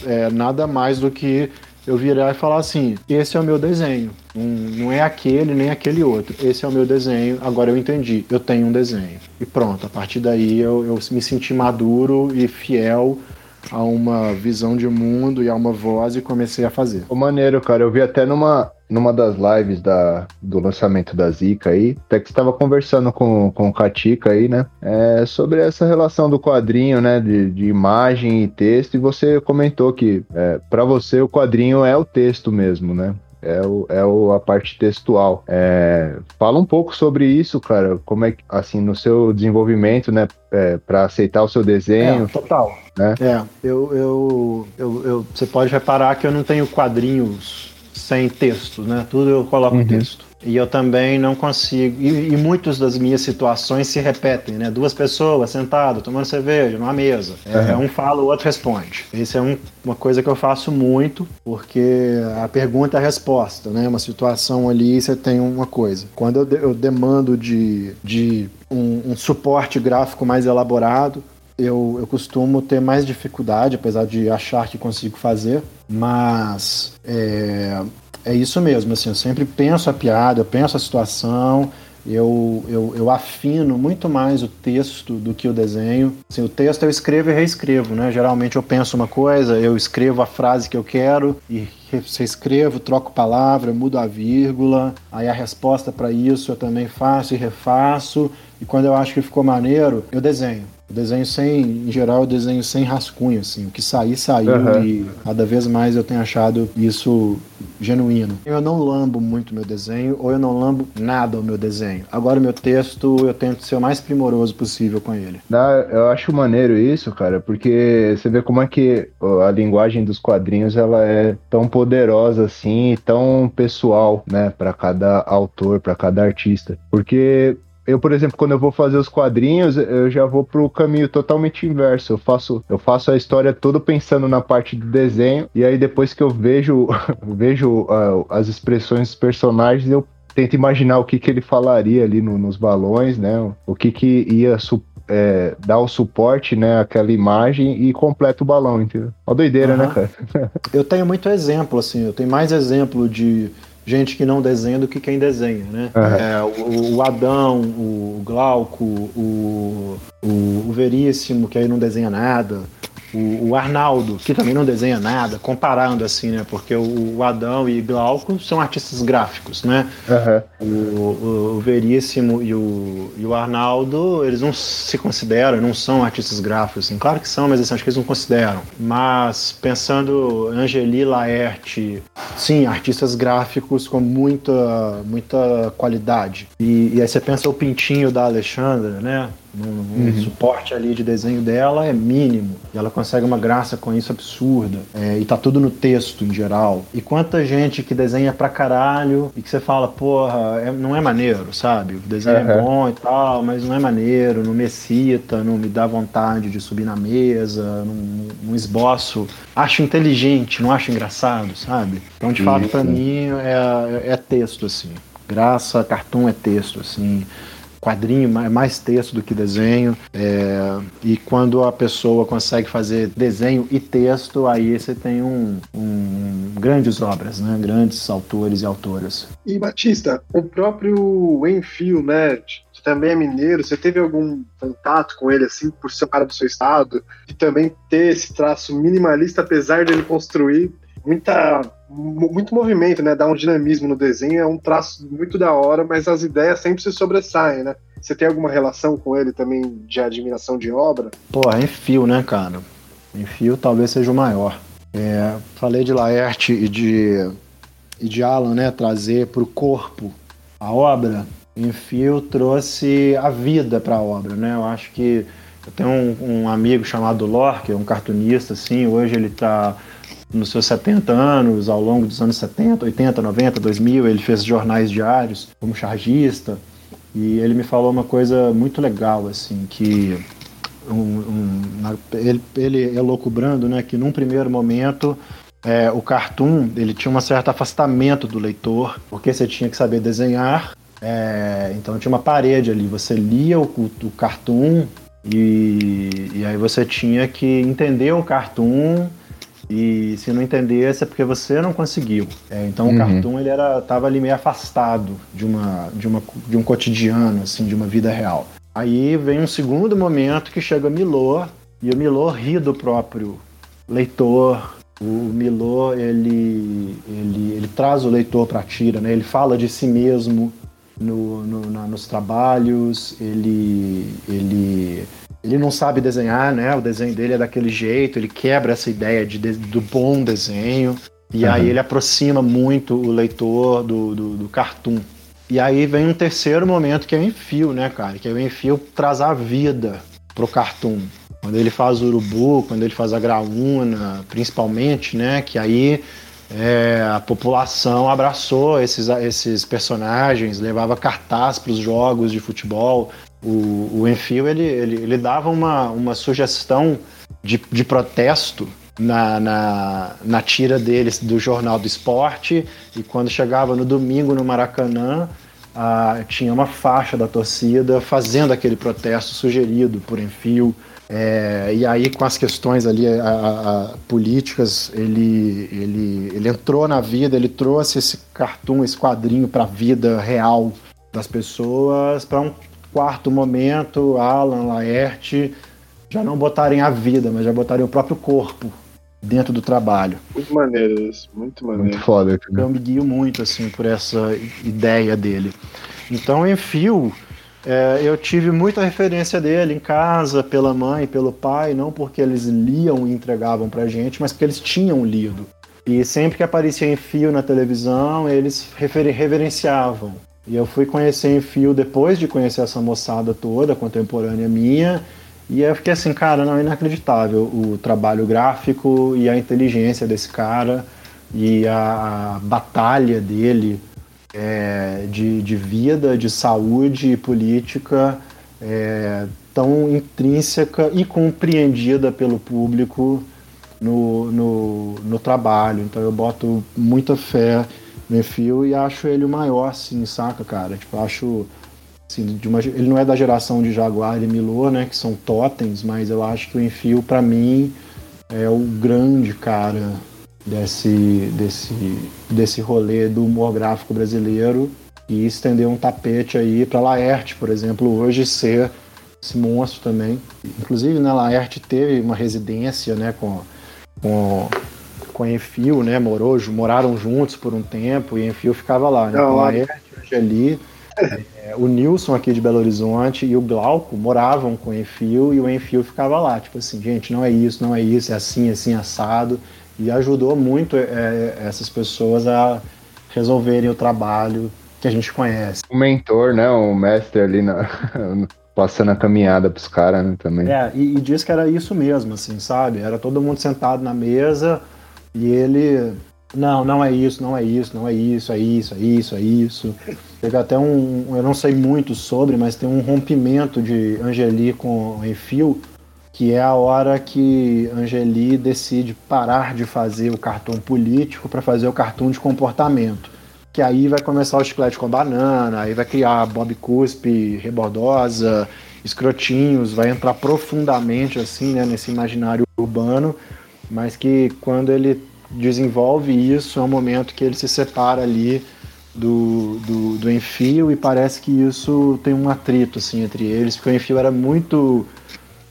É nada mais do que eu virar e falar assim: esse é o meu desenho. não é aquele nem aquele outro. Esse é o meu desenho. Agora eu entendi. Eu tenho um desenho. E pronto. A partir daí eu, eu me senti maduro e fiel a uma visão de mundo e a uma voz e comecei a fazer. Maneiro, cara. Eu vi até numa, numa das lives da, do lançamento da Zika aí, até que estava conversando com, com o Katika aí, né? É, sobre essa relação do quadrinho, né? De, de imagem e texto, e você comentou que é, para você o quadrinho é o texto mesmo, né? É, o, é o, a parte textual. É, fala um pouco sobre isso, cara. Como é que, assim, no seu desenvolvimento, né, é, para aceitar o seu desenho. É, total. Né? É, eu, eu, eu, eu, você pode reparar que eu não tenho quadrinhos sem texto, né? Tudo eu coloco uhum. texto. E eu também não consigo. E, e muitas das minhas situações se repetem, né? Duas pessoas sentadas, tomando cerveja, numa mesa. É, uhum. Um fala, o outro responde. Isso é um, uma coisa que eu faço muito, porque a pergunta é a resposta, né? Uma situação ali, você tem uma coisa. Quando eu, de, eu demando de, de um, um suporte gráfico mais elaborado, eu, eu costumo ter mais dificuldade, apesar de achar que consigo fazer, mas é, é isso mesmo, assim, eu sempre penso a piada, eu penso a situação, eu, eu, eu afino muito mais o texto do que o desenho. Assim, o texto eu escrevo e reescrevo, né? Geralmente eu penso uma coisa, eu escrevo a frase que eu quero e reescrevo, troco palavra, mudo a vírgula, aí a resposta para isso eu também faço e refaço, e quando eu acho que ficou maneiro, eu desenho. Eu desenho sem, em geral, eu desenho sem rascunho, assim. O que sair, saiu. Uhum. E cada vez mais eu tenho achado isso genuíno. Eu não lambo muito meu desenho, ou eu não lambo nada ao meu desenho. Agora, meu texto, eu tento ser o mais primoroso possível com ele. Eu acho maneiro isso, cara, porque você vê como é que a linguagem dos quadrinhos ela é tão poderosa assim, tão pessoal, né, para cada autor, para cada artista. Porque eu, por exemplo, quando eu vou fazer os quadrinhos, eu já vou pro caminho totalmente inverso. Eu faço, eu faço a história toda pensando na parte do desenho, e aí depois que eu vejo, vejo uh, as expressões dos personagens, eu tento imaginar o que, que ele falaria ali no, nos balões, né? O que, que ia é, dar o suporte, né, àquela imagem e completa o balão, entendeu? Uma doideira, uhum. né, cara? eu tenho muito exemplo, assim, eu tenho mais exemplo de gente que não desenha do que quem desenha, né? Uhum. É, o, o, Adão, o Glauco, o, o, o Veríssimo, que aí não desenha nada, o, o, Arnaldo, que também não desenha nada, comparando assim, né? Porque o, Adão e Glauco são artistas gráficos, né? Uhum. O, o, Veríssimo e o, e o Arnaldo, eles não se consideram, não são artistas gráficos, assim. Claro que são, mas assim, acho que eles não consideram. Mas pensando Angeli Laerte, sim, artistas gráficos com muita, muita qualidade. E, e aí você pensa o pintinho da Alexandra, né? Um, uhum. suporte ali de desenho dela é mínimo. E ela consegue uma graça com isso absurda. É, e tá tudo no texto em geral. E quanta gente que desenha pra caralho e que você fala, porra, é, não é maneiro, sabe? O desenho uhum. é bom e tal, mas não é maneiro, não me excita, não me dá vontade de subir na mesa, não, não esboço. Acho inteligente, não acho engraçado, sabe? Então, de fato, para mim é, é texto, assim. Graça, cartão é texto, assim quadrinho, mais texto do que desenho. É, e quando a pessoa consegue fazer desenho e texto, aí você tem um, um grandes obras, né? Grandes autores e autoras. E Batista, o próprio Enfio, né? Que também é mineiro, você teve algum contato com ele, assim, por ser um cara do seu estado, e também ter esse traço minimalista, apesar de ele construir muita muito movimento, né? Dá um dinamismo no desenho, é um traço muito da hora, mas as ideias sempre se sobressaem, né? Você tem alguma relação com ele também de admiração de obra? Porra, em fio, né, cara? Em fio talvez seja o maior. É, falei de Laerte e de, e de Alan, né? Trazer para o corpo a obra. Em fio trouxe a vida para a obra, né? Eu acho que eu tenho um, um amigo chamado Lor, que é um cartunista, assim, hoje ele está nos seus 70 anos, ao longo dos anos 70, 80, 90, 2000, ele fez jornais diários como chargista, e ele me falou uma coisa muito legal, assim, que um, um, ele, ele elocubrando, né, que num primeiro momento é, o cartoon ele tinha um certo afastamento do leitor, porque você tinha que saber desenhar, é, então tinha uma parede ali, você lia o, o, cartoon e, e aí você tinha que entender o cartoon e se não entendesse é porque você não conseguiu. É, então uhum. o cartoon ele era tava ali meio afastado de uma de uma de um cotidiano assim, de uma vida real. Aí vem um segundo momento que chega Milor e o Milor ri do próprio leitor. O Milor ele ele, ele traz o leitor para a tira, né? Ele fala de si mesmo no, no na, nos trabalhos, ele ele ele não sabe desenhar, né? O desenho dele é daquele jeito, ele quebra essa ideia de, de do bom desenho. E uhum. aí ele aproxima muito o leitor do, do, do, cartoon. E aí vem um terceiro momento que é o enfio, né, cara? Que é o enfio traz a vida pro cartoon. Quando ele faz o urubu, quando ele faz a graúna, principalmente, né? Que aí é, a população abraçou esses, esses personagens, levava cartaz para os jogos de futebol, o, o Enfio ele, ele, ele dava uma, uma sugestão de, de protesto na, na, na tira deles do Jornal do Esporte e quando chegava no domingo no Maracanã ah, tinha uma faixa da torcida fazendo aquele protesto sugerido por Enfio. É, e aí com as questões ali a, a, a, políticas ele, ele, ele entrou na vida, ele trouxe esse cartoon, esse quadrinho para a vida real das pessoas para um quarto momento, Alan, Laerte já não botarem a vida, mas já botarem o próprio corpo dentro do trabalho. Muito maneiro isso, muito maneiro. Muito foda. Eu me guio muito assim por essa ideia dele. Então, em fio, é, eu tive muita referência dele em casa, pela mãe, pelo pai, não porque eles liam e entregavam pra gente, mas porque eles tinham lido. E sempre que aparecia Enfio na televisão, eles reverenciavam. E eu fui conhecer Enfio depois de conhecer essa moçada toda, contemporânea minha, e eu fiquei assim, cara, não é inacreditável o trabalho gráfico e a inteligência desse cara e a, batalha dele é, de, de vida, de saúde e política é, tão intrínseca e compreendida pelo público no, no, no, trabalho. Então eu boto muita fé Enfio e acho ele o maior, assim, saca, cara? Tipo, acho Assim, uma, ele não é da geração de Jaguar e Milô, né, que são totens, mas eu acho que o Enfio, para mim, é o grande cara desse, desse, desse rolê do humor gráfico brasileiro e estender um tapete aí para Laerte, por exemplo, hoje ser esse monstro também. Inclusive, né, Laerte teve uma residência né, com, com, com Enfio, né, morou, moraram juntos por um tempo e Enfio ficava lá. Né, com Laerte, ali é, o Nilson aqui de Belo Horizonte e o Glauco moravam com o Enfio e o Enfio ficava lá, tipo assim, gente, não é isso, não é isso, é assim, assim, assado. E ajudou muito é, é essas pessoas a resolverem o trabalho que a gente conhece. O mentor, né? O mestre ali na, passando a caminhada pros caras, né, também. É, e, e diz que era isso mesmo, assim, sabe? Era todo mundo sentado na mesa e ele não, não é isso, não é isso, não é isso, é isso, é isso, é isso. Teve até um, eu não sei muito sobre, mas tem um rompimento de Angeli com Enfio, que é a hora que Angeli decide parar de fazer o cartão político para fazer o cartão de comportamento. Que aí vai começar o chiclete com banana, aí vai criar Bob Cuspe, Rebordosa, escrotinhos, vai entrar profundamente assim, né, nesse imaginário urbano, mas que quando ele desenvolve isso, é um momento que ele se separa ali do, do, do Enfio e parece que isso tem um atrito assim, entre eles, porque o Enfio era muito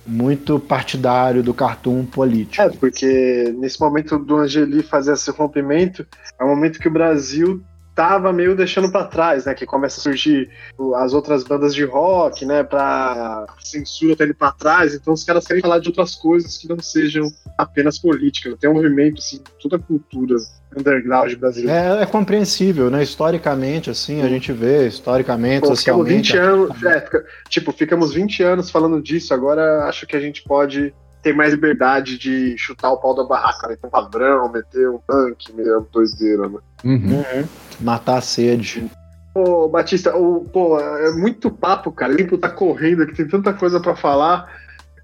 muito partidário do cartoon político. É, porque nesse momento do Angeli fazer esse rompimento, é um momento que o Brasil tava meio deixando para trás, né? Que começa a surgir as outras bandas de rock, né? Pra censura tá indo pra trás. Então os caras querem falar de outras coisas que não sejam apenas política. Tem um movimento, assim, toda a cultura underground brasileira. É, é, compreensível, né? Historicamente, assim, a gente vê, historicamente, Pô, socialmente. 20 anos, é, tipo, ficamos 20 anos falando disso, agora acho que a gente pode ter mais liberdade de chutar o pau da barraca, né? Ter um padrão, meter um tanque, meio doideira, né? Uhum. Uhum. Matar a sede. Pô, Batista, o, pô, é muito papo, cara. Limpo tá correndo aqui, tem tanta coisa para falar.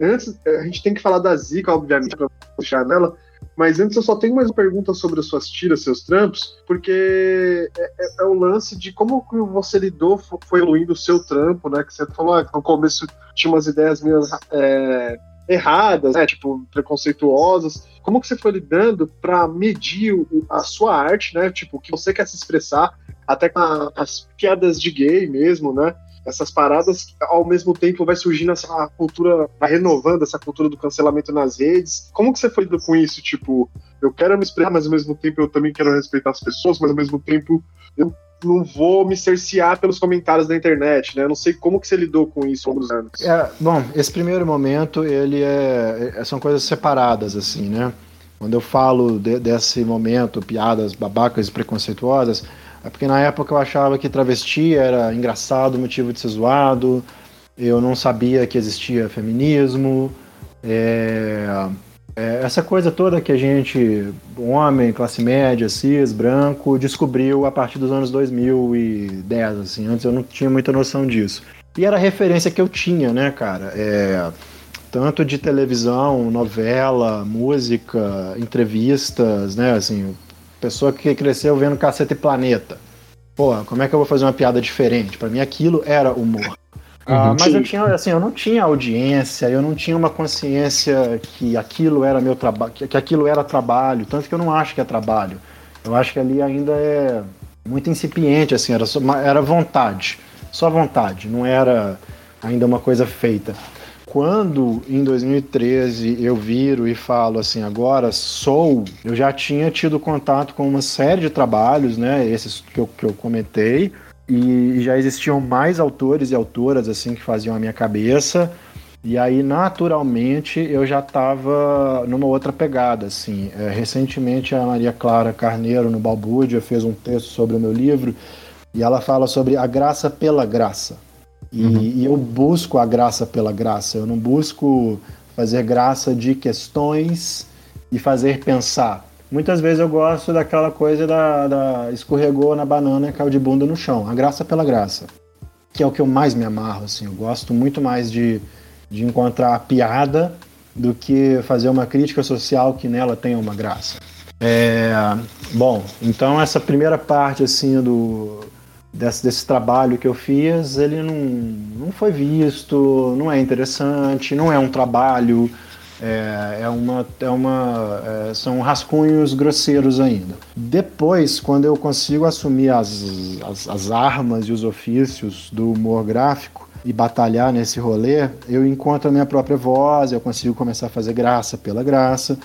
Antes, a gente tem que falar da Zika, obviamente, pra puxar nela. Mas antes eu só tenho mais uma pergunta sobre as suas tiras, seus trampos, porque é, é, é o lance de como você lidou, foi evoluindo o seu trampo, né? Que você falou ah, que no começo tinha umas ideias minhas é, erradas, né? Tipo, preconceituosas. Como que você foi lidando para medir a sua arte, né? Tipo, o que você quer se expressar, até com a, as piadas de gay mesmo, né? essas paradas, ao mesmo tempo vai surgindo essa cultura, vai renovando essa cultura do cancelamento nas redes. Como que você foi com isso? Tipo, eu quero me expressar, mas ao mesmo tempo eu também quero respeitar as pessoas, mas ao mesmo tempo eu não vou me cercear pelos comentários da internet, né? Não sei como que você lidou com isso ao longo dos anos. É, bom, esse primeiro momento, ele é, é, são coisas separadas, assim, né? Quando eu falo de, desse momento, piadas babacas e preconceituosas, é porque na época eu achava que travesti era engraçado, motivo de ser zoado, eu não sabia que existia feminismo, é, é, essa coisa toda que a gente, homem, classe média, cis, branco, descobriu a partir dos anos 2010, assim, antes eu não tinha muita noção disso. E era a referência que eu tinha, né, cara? É, tanto de televisão, novela, música, entrevistas, né, assim, Pessoa que cresceu vendo Caceta e Planeta. Pô, como é que eu vou fazer uma piada diferente? Para mim aquilo era humor. Ah, uhum. mas eu tinha, assim, eu não tinha audiência, eu não tinha uma consciência que aquilo era meu trabalho, que aquilo era trabalho, tanto que eu não acho que é trabalho. Eu acho que ali ainda é muito incipiente, assim, era, só, era vontade, só vontade, não era ainda uma coisa feita quando em 2013 eu viro e falo assim, agora sou, eu já tinha tido contato com uma série de trabalhos, né, esses que eu, que eu comentei, e já existiam mais autores e autoras assim que faziam a minha cabeça. E aí, naturalmente, eu já estava numa outra pegada, assim. É, recentemente, a Maria Clara Carneiro, no Balbúrdia, fez um texto sobre o meu livro e ela fala sobre a graça pela graça. E, uhum. e eu busco a graça pela graça. Eu não busco fazer graça de questões e fazer pensar. Muitas vezes eu gosto daquela coisa da, da escorregou na banana e caiu de bunda no chão. A graça pela graça. Que é o que eu mais me amarro, assim. Eu gosto muito mais de de encontrar a piada do que fazer uma crítica social que nela tenha uma graça. É, bom, então essa primeira parte assim do desse, desse trabalho que eu fiz, ele não, não foi visto, não é interessante, não é um trabalho, é, é uma, é uma, é, são rascunhos grosseiros ainda. Depois, quando eu consigo assumir as, as, as armas e os ofícios do humor gráfico, e batalhar nesse rolê, eu encontro a minha própria voz, eu consigo começar a fazer graça pela graça.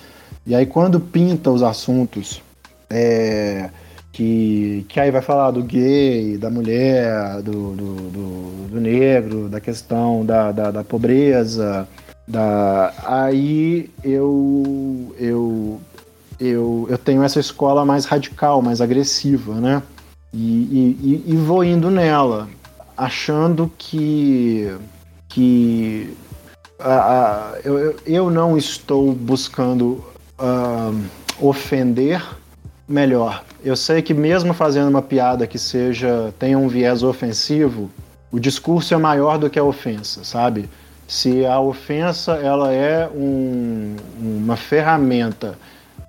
E aí quando pinta os assuntos é, que, que aí vai falar do gay, da mulher, do, do, do, do negro, da questão da, da, da, pobreza, da, aí eu, eu, eu, eu tenho essa escola mais radical, mais agressiva, né? E, e, e vou indo nela achando que que uh, eu, eu não estou buscando uh, ofender melhor. Eu sei que mesmo fazendo uma piada que seja tenha um viés ofensivo, o discurso é maior do que a ofensa, sabe? Se a ofensa ela é um, uma ferramenta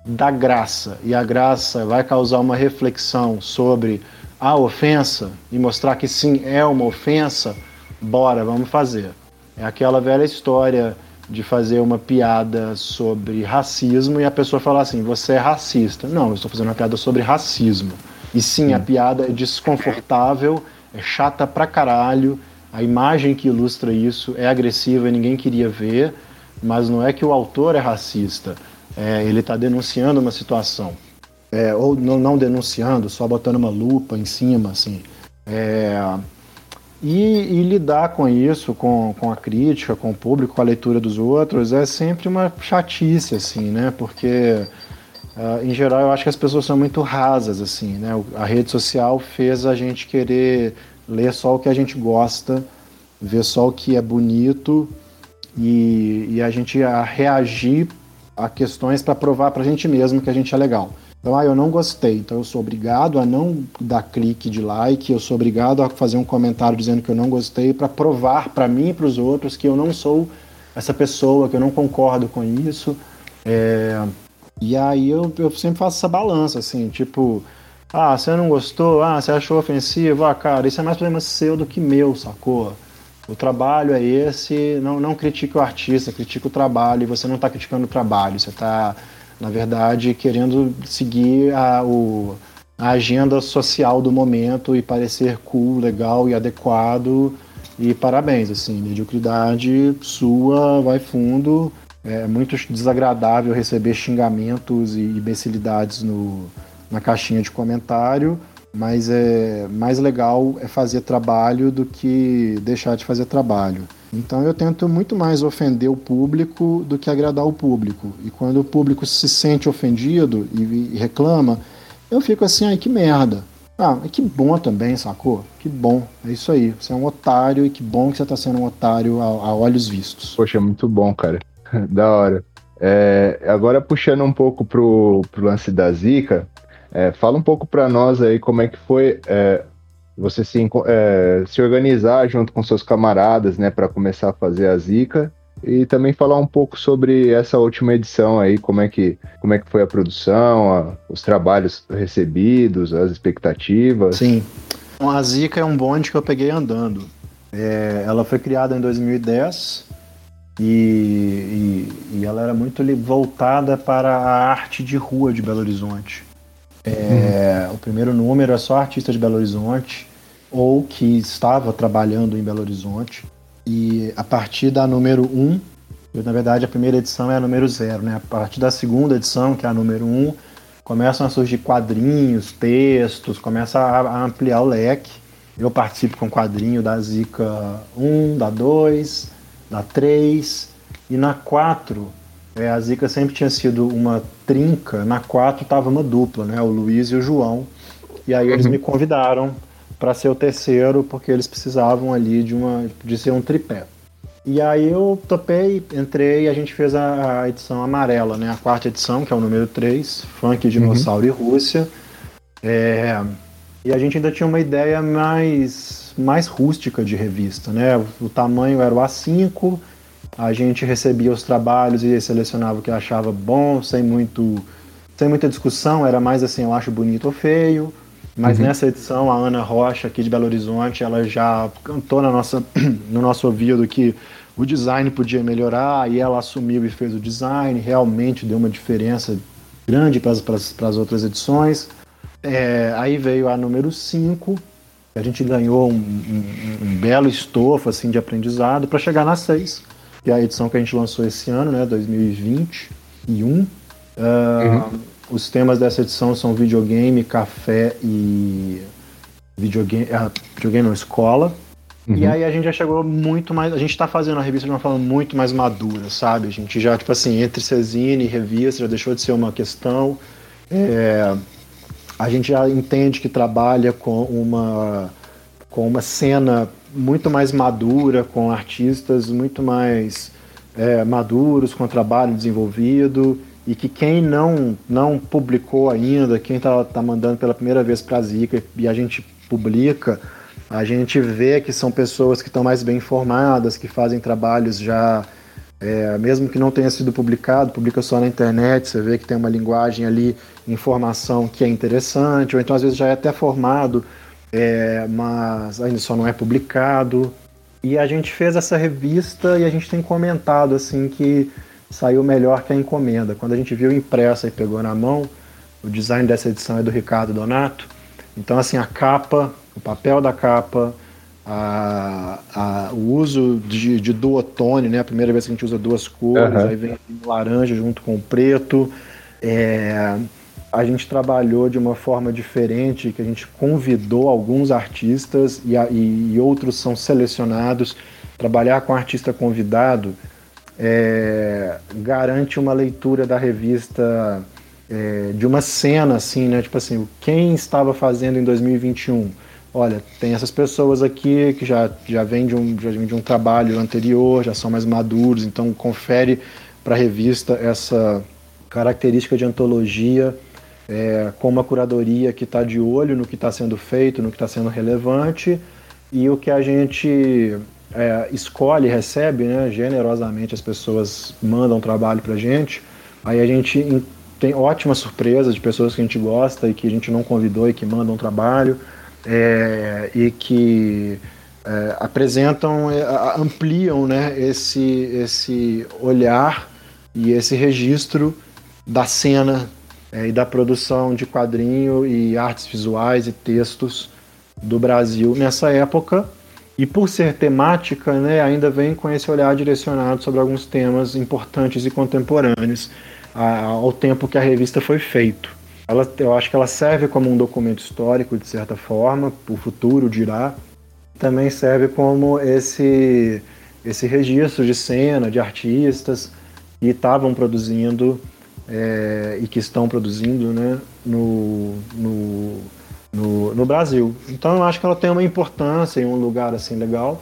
da graça e a graça vai causar uma reflexão sobre a ofensa e mostrar que sim, é uma ofensa, bora, vamos fazer. É aquela velha história de fazer uma piada sobre racismo e a pessoa falar assim: você é racista. Não, eu estou fazendo uma piada sobre racismo. E sim, a piada é desconfortável, é chata pra caralho, a imagem que ilustra isso é agressiva e ninguém queria ver, mas não é que o autor é racista, é, ele está denunciando uma situação é, ou não, não, denunciando, só botando uma lupa em cima, assim. É, e, e, lidar com isso, com, com a crítica, com o público, com a leitura dos outros, é sempre uma chatice, assim, né? Porque, uh, em geral, eu acho que as pessoas são muito rasas, assim, né? A rede social fez a gente querer ler só o que a gente gosta, ver só o que é bonito e, e a gente a reagir a questões para provar para a gente mesmo que a gente é legal. Então, ah, eu não gostei, então eu sou obrigado a não dar clique de like, eu sou obrigado a fazer um comentário dizendo que eu não gostei para provar para mim e para os outros que eu não sou essa pessoa, que eu não concordo com isso. É... E aí eu, eu sempre faço essa balança, assim, tipo, ah, você não gostou, ah, você achou ofensivo, ah, cara, isso é mais problema seu do que meu, sacou? O trabalho é esse, não, não critique o artista, critique o trabalho, e você não está criticando o trabalho, você está na verdade, querendo seguir a, o, a agenda social do momento e parecer cool, legal e adequado. E parabéns, assim, mediocridade sua vai fundo. É muito desagradável receber xingamentos e imbecilidades no, na caixinha de comentário, mas é mais legal é fazer trabalho do que deixar de fazer trabalho. Então eu tento muito mais ofender o público do que agradar o público. E quando o público se sente ofendido e, e reclama, eu fico assim, ai que merda. Ah, que bom também, sacou? Que bom. É isso aí. Você é um otário e que bom que você tá sendo um otário a, a olhos vistos. Poxa, muito bom, cara. da hora. É, agora puxando um pouco pro, pro lance da Zika, é, fala um pouco para nós aí como é que foi é, você se, é, se organizar junto com seus camaradas, né, para começar a fazer a Zika e também falar um pouco sobre essa última edição aí, como é que, como é que foi a produção, a, os trabalhos recebidos, as expectativas. Sim, a Zika é um bonde que eu peguei andando. É, ela foi criada em 2010 e, e, e, ela era muito voltada para a arte de rua de Belo Horizonte. É, uhum. O primeiro número é só artista de Belo Horizonte ou que estava trabalhando em Belo Horizonte. E a partir da número 1, um, na verdade a primeira edição é a número 0, né? A partir da segunda edição, que é a número 1, um, começam a surgir quadrinhos, textos, começa a, ampliar o leque. Eu participo com quadrinho da Zika 1, da 2, na 3 e na 4 é, a Zica sempre tinha sido uma trinca, na 4 estava uma dupla, né? O Luiz e o João. E aí eles uhum. me convidaram para ser o terceiro, porque eles precisavam ali de, uma, de ser um tripé. E aí eu topei, entrei e a gente fez a, a, edição amarela, né? A quarta edição, que é o número 3, Funk, Dinossauro uhum. e Rússia. É, e a gente ainda tinha uma ideia mais, mais rústica de revista, né? O, o tamanho era o A5, a gente recebia os trabalhos e selecionava o que achava bom, sem muito sem muita discussão, era mais assim, eu acho bonito ou feio. Mas uhum. nessa edição, a Ana Rocha, aqui de Belo Horizonte, ela já cantou na nossa, no nosso ouvido que o design podia melhorar, e ela assumiu e fez o design, realmente deu uma diferença grande para as outras edições. É, aí veio a número 5, a gente ganhou um, um, um, belo estofo assim, de aprendizado para chegar na 6, que é a edição que a gente lançou esse ano, né, 2021. Uh, uhum. Os temas dessa edição são videogame, café e videogame, uh, videogame não, escola. Uhum. E aí a gente já chegou muito mais. A gente tá fazendo a revista de uma forma muito mais madura, sabe? A gente já, tipo assim, entre Cezine e revista já deixou de ser uma questão. É, a gente já entende que trabalha com uma, com uma cena muito mais madura, com artistas muito mais é, maduros, com trabalho desenvolvido e que quem não não publicou ainda, quem está tá mandando pela primeira vez para a Zika e a gente publica, a gente vê que são pessoas que estão mais bem informadas, que fazem trabalhos já, é, mesmo que não tenha sido publicado, publica só na internet, você vê que tem uma linguagem ali, informação que é interessante, ou então às vezes já é até formado, é, mas ainda só não é publicado. E a gente fez essa revista e a gente tem comentado assim que saiu melhor que a encomenda. Quando a gente viu impressa e pegou na mão, o design dessa edição é do Ricardo Donato. Então, assim, a capa, o papel da capa, a, a, o uso de, de duotone, né? A primeira vez que a gente usa duas cores, uhum. aí vem laranja junto com o preto. É, a gente trabalhou de uma forma diferente, que a gente convidou alguns artistas e, e, e outros são selecionados. Trabalhar com artista convidado é, garante uma leitura da revista é, de uma cena, assim, né? Tipo assim, quem estava fazendo em 2021? Olha, tem essas pessoas aqui que já, já vêm de, um, já vem de um trabalho anterior, já são mais maduros, então confere para a revista essa característica de antologia é, com uma curadoria que está de olho no que está sendo feito, no que está sendo relevante e o que a gente é, escolhe, recebe, né, generosamente as pessoas mandam trabalho para gente, aí a gente tem ótimas surpresas de pessoas que a gente gosta e que a gente não convidou e que mandam trabalho é, e que é, apresentam, é, ampliam né, esse, esse olhar e esse registro da cena é, e da produção de quadrinho e artes visuais e textos do Brasil nessa época e por ser temática, né, ainda vem com esse olhar direcionado sobre alguns temas importantes e contemporâneos ao tempo que a revista foi feito. Ela, eu acho que ela serve como um documento histórico, de certa forma, o futuro dirá. Também serve como esse, esse registro de cena, de artistas que estavam produzindo é, e que estão produzindo né, no, no no, no Brasil. Então eu acho que ela tem uma importância em um lugar assim legal,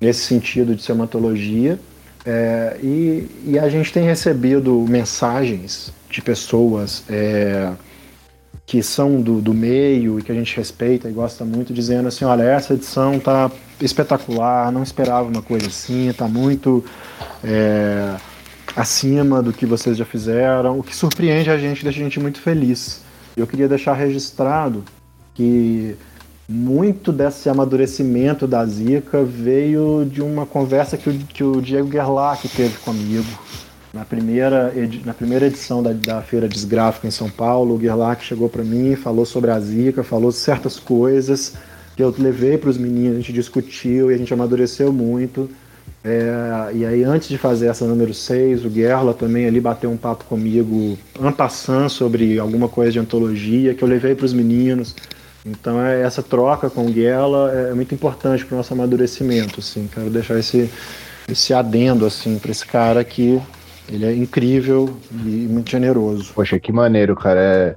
nesse sentido de ser uma antologia. É, e, e, a gente tem recebido mensagens de pessoas é, que são do, do meio e que a gente respeita e gosta muito, dizendo assim: olha, essa edição tá espetacular, não esperava uma coisa assim, tá muito é, acima do que vocês já fizeram, o que surpreende a gente, deixa a gente muito feliz. Eu queria deixar registrado que muito desse amadurecimento da Zika veio de uma conversa que o, que o Diego Gerlach teve comigo. Na primeira, na primeira edição da, da Feira Desgráfica em São Paulo, o Gerlach chegou para mim, falou sobre a Zika, falou certas coisas que eu levei para os meninos, a gente discutiu e a gente amadureceu muito. É, e aí, antes de fazer essa número 6, o Gerla também ali bateu um papo comigo, ampassando sobre alguma coisa de antologia que eu levei para os meninos. Então é, essa troca com o Guela é muito importante para o nosso amadurecimento. Assim. Quero deixar esse, esse adendo assim para esse cara que ele é incrível e muito generoso. Poxa, que maneiro, cara. É,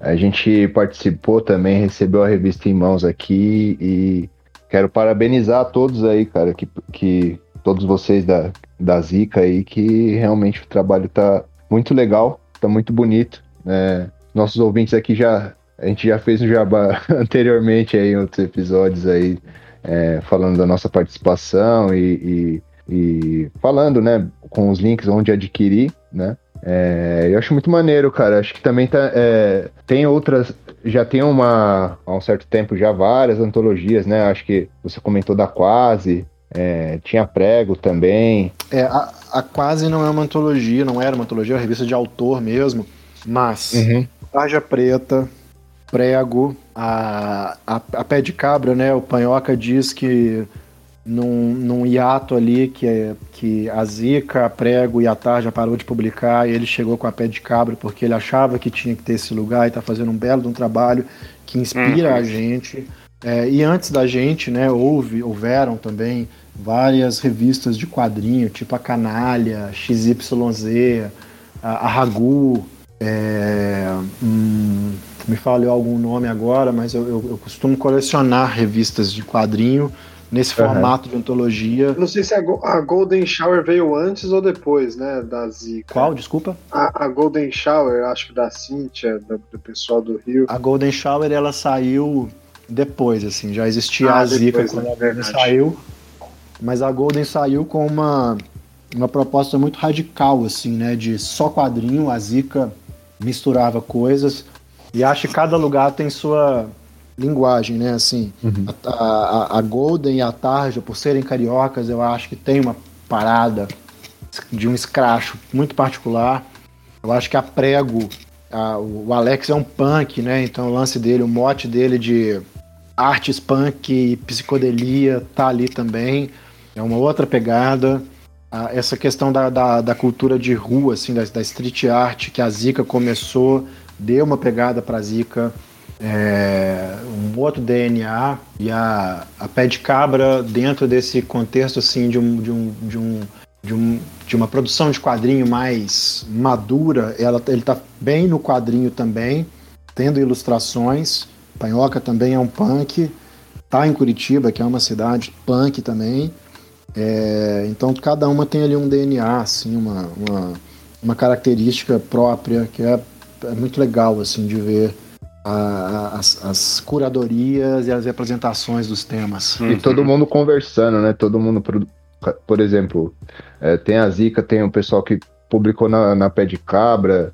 a gente participou também, recebeu a revista em mãos aqui e quero parabenizar a todos aí, cara, que, que todos vocês da, da Zica aí, que realmente o trabalho tá muito legal, tá muito bonito. É, nossos ouvintes aqui já. A gente já fez um jabá anteriormente aí em outros episódios aí, é, falando da nossa participação e, e, e, falando, né, com os links onde adquirir, né? É, eu acho muito maneiro, cara. Acho que também tá, é, tem outras. Já tem uma. Há um certo tempo já várias antologias, né? Acho que você comentou da Quase. É, tinha prego também. É, a, a Quase não é uma antologia, não era uma antologia, é uma revista de autor mesmo. Mas uhum. Tarja Preta, Prego, a, a, a, Pé de Cabra, né? O Panhoca diz que num, num hiato ali que, é, que a Zica, a Prego e a Tarja parou de publicar e ele chegou com a Pé de Cabra porque ele achava que tinha que ter esse lugar e está fazendo um belo um trabalho que inspira uhum. a gente. É, e antes da gente, né, houve, houveram também várias revistas de quadrinho, tipo a Canalha, XYZ, a, a Ragu, é, hum, me falou algum nome agora, mas eu, eu, eu, costumo colecionar revistas de quadrinho nesse uhum. formato de antologia. Não sei se a, a, Golden Shower veio antes ou depois, né, da Zica. Qual, desculpa? A, a Golden Shower, acho que da Cynthia, do, do, pessoal do Rio. A Golden Shower, ela saiu depois, assim, já existia ah, a Zica depois, quando é a Golden saiu, mas a Golden saiu com uma uma proposta muito radical, assim, né? De só quadrinho, a Zica misturava coisas. E acho que cada lugar tem sua linguagem, né? Assim, uhum. a, a, a, Golden e a Tarja, por serem cariocas, eu acho que tem uma parada de um escracho muito particular. Eu acho que a Prego, a, o Alex é um punk, né? Então o lance dele, o mote dele de artes punk e psicodelia tá ali também. É uma outra pegada essa questão da, da, da, cultura de rua, assim, da, da, street art, que a Zika começou, deu uma pegada para a Zika, é, um outro DNA, e a, a pé de cabra, dentro desse contexto assim, de, um, de, um, de, um, de, um, de uma produção de quadrinho mais madura, ela, ele está bem no quadrinho também, tendo ilustrações. Panhoca também é um punk, tá em Curitiba, que é uma cidade punk também. É, então cada uma tem ali um DNA, assim, uma, uma, uma característica própria que é, é, muito legal assim de ver a, as, as, curadorias e as representações dos temas. E todo mundo conversando, né? Todo mundo, por, por exemplo, é, tem a Zica, tem o pessoal que publicou na, na Pé de Cabra,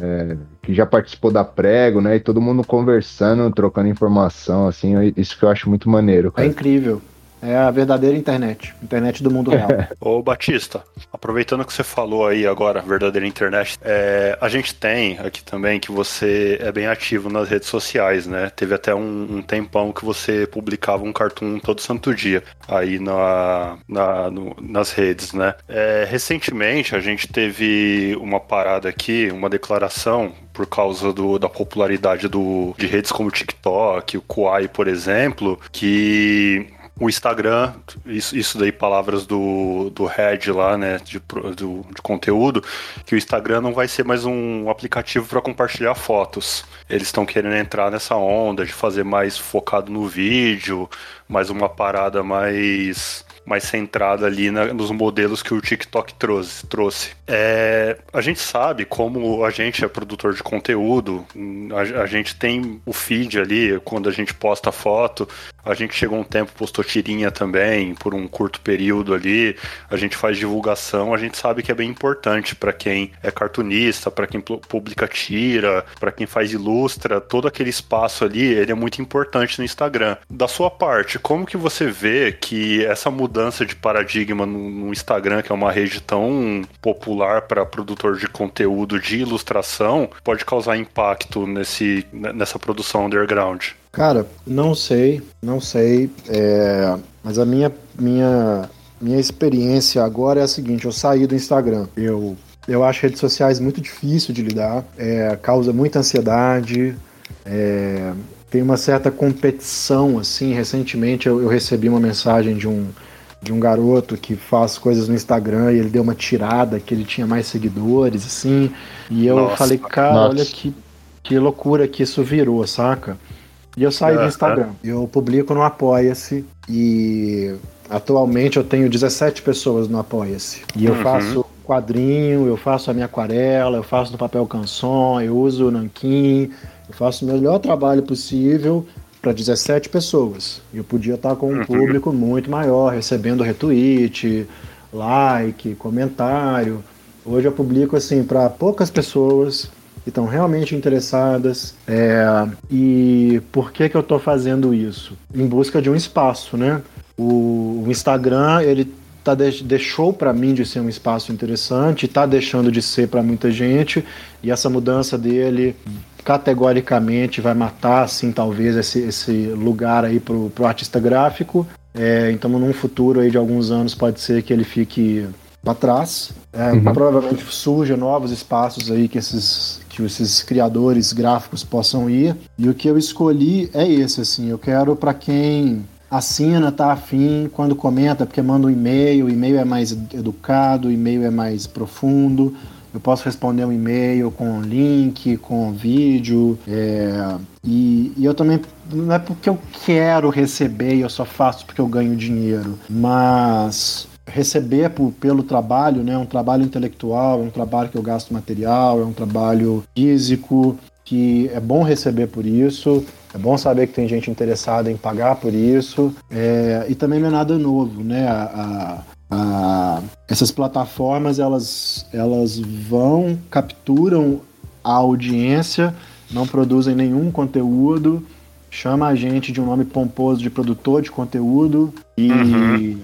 é, que já participou da Prego, né? E todo mundo conversando, trocando informação, assim, isso que eu acho muito maneiro. Cara. É incrível. É a verdadeira internet. Internet do mundo real. Ô, Batista, aproveitando que você falou aí agora, verdadeira internet, é, a gente tem aqui também que você é bem ativo nas redes sociais, né? Teve até um, um tempão que você publicava um cartoon todo santo dia aí na, na no, nas redes, né? É, recentemente a gente teve uma parada aqui, uma declaração por causa do, da popularidade do, de redes como o TikTok, o Kuai, por exemplo, que o Instagram, isso, isso daí palavras do, do head lá, né, de, do, de conteúdo, que o Instagram não vai ser mais um aplicativo para compartilhar fotos. Eles estão querendo entrar nessa onda de fazer mais focado no vídeo, mais uma parada mais mais centrada ali na, nos modelos que o TikTok trouxe. trouxe. É, a gente sabe como a gente é produtor de conteúdo, a, a, gente tem o feed ali, quando a gente posta foto, a gente chegou um tempo, postou tirinha também, por um curto período ali, a gente faz divulgação, a gente sabe que é bem importante para quem é cartunista, para quem publica tira, para quem faz ilustra, todo aquele espaço ali, ele é muito importante no Instagram. Da sua parte, como que você vê que essa mudança mudança de paradigma no, no Instagram, que é uma rede tão popular para produtor de conteúdo de ilustração, pode causar impacto nesse, nessa produção underground? Cara, não sei, não sei. É, mas a minha, minha, minha experiência agora é a seguinte: eu saí do Instagram. Eu, eu acho redes sociais muito difícil de lidar, é, causa muita ansiedade. É, tem uma certa competição, assim. Recentemente eu, eu recebi uma mensagem de um, de um garoto que faz coisas no Instagram e ele deu uma tirada que ele tinha mais seguidores, assim. E eu Nossa. falei, cara, Nossa. olha que, que loucura que isso virou, saca? E eu saí é, do Instagram. É. Eu publico no Apoia-se e atualmente eu tenho 17 pessoas no Apoia-se. E eu uhum. faço quadrinho, eu faço a minha aquarela, eu faço no papel canson, eu uso o nanquim, eu faço o melhor trabalho possível para 17 pessoas. Eu podia estar com um uhum. público muito maior, recebendo retweet, like, comentário. Hoje eu publico assim para poucas pessoas que estão realmente interessadas. É, e por que, que eu estou fazendo isso? Em busca de um espaço, né? O, o Instagram ele tá de, deixou para mim de ser um espaço interessante, está deixando de ser para muita gente, e essa mudança dele categoricamente vai matar, assim, talvez esse, esse lugar aí pro, pro artista gráfico. É, então, num futuro aí de alguns anos, pode ser que ele fique para trás. É, uhum. Provavelmente surjam novos espaços aí que esses, que esses criadores gráficos possam ir. E o que eu escolhi é esse, assim. Eu quero para quem assina, tá afim, quando comenta, porque manda um e-mail, o e-mail é mais educado, o e-mail é mais profundo. Eu posso responder um e-mail com link, com vídeo. É, e, e, eu também. Não é porque eu quero receber e eu só faço porque eu ganho dinheiro, mas receber por, pelo trabalho, né? Um trabalho intelectual, é um trabalho que eu gasto material, é um trabalho físico, que é bom receber por isso. É bom saber que tem gente interessada em pagar por isso. É, e também não é nada novo, né? A, a, a, essas plataformas elas, elas vão, capturam a audiência, não produzem nenhum conteúdo, chama a gente de um nome pomposo de produtor de conteúdo e. Uhum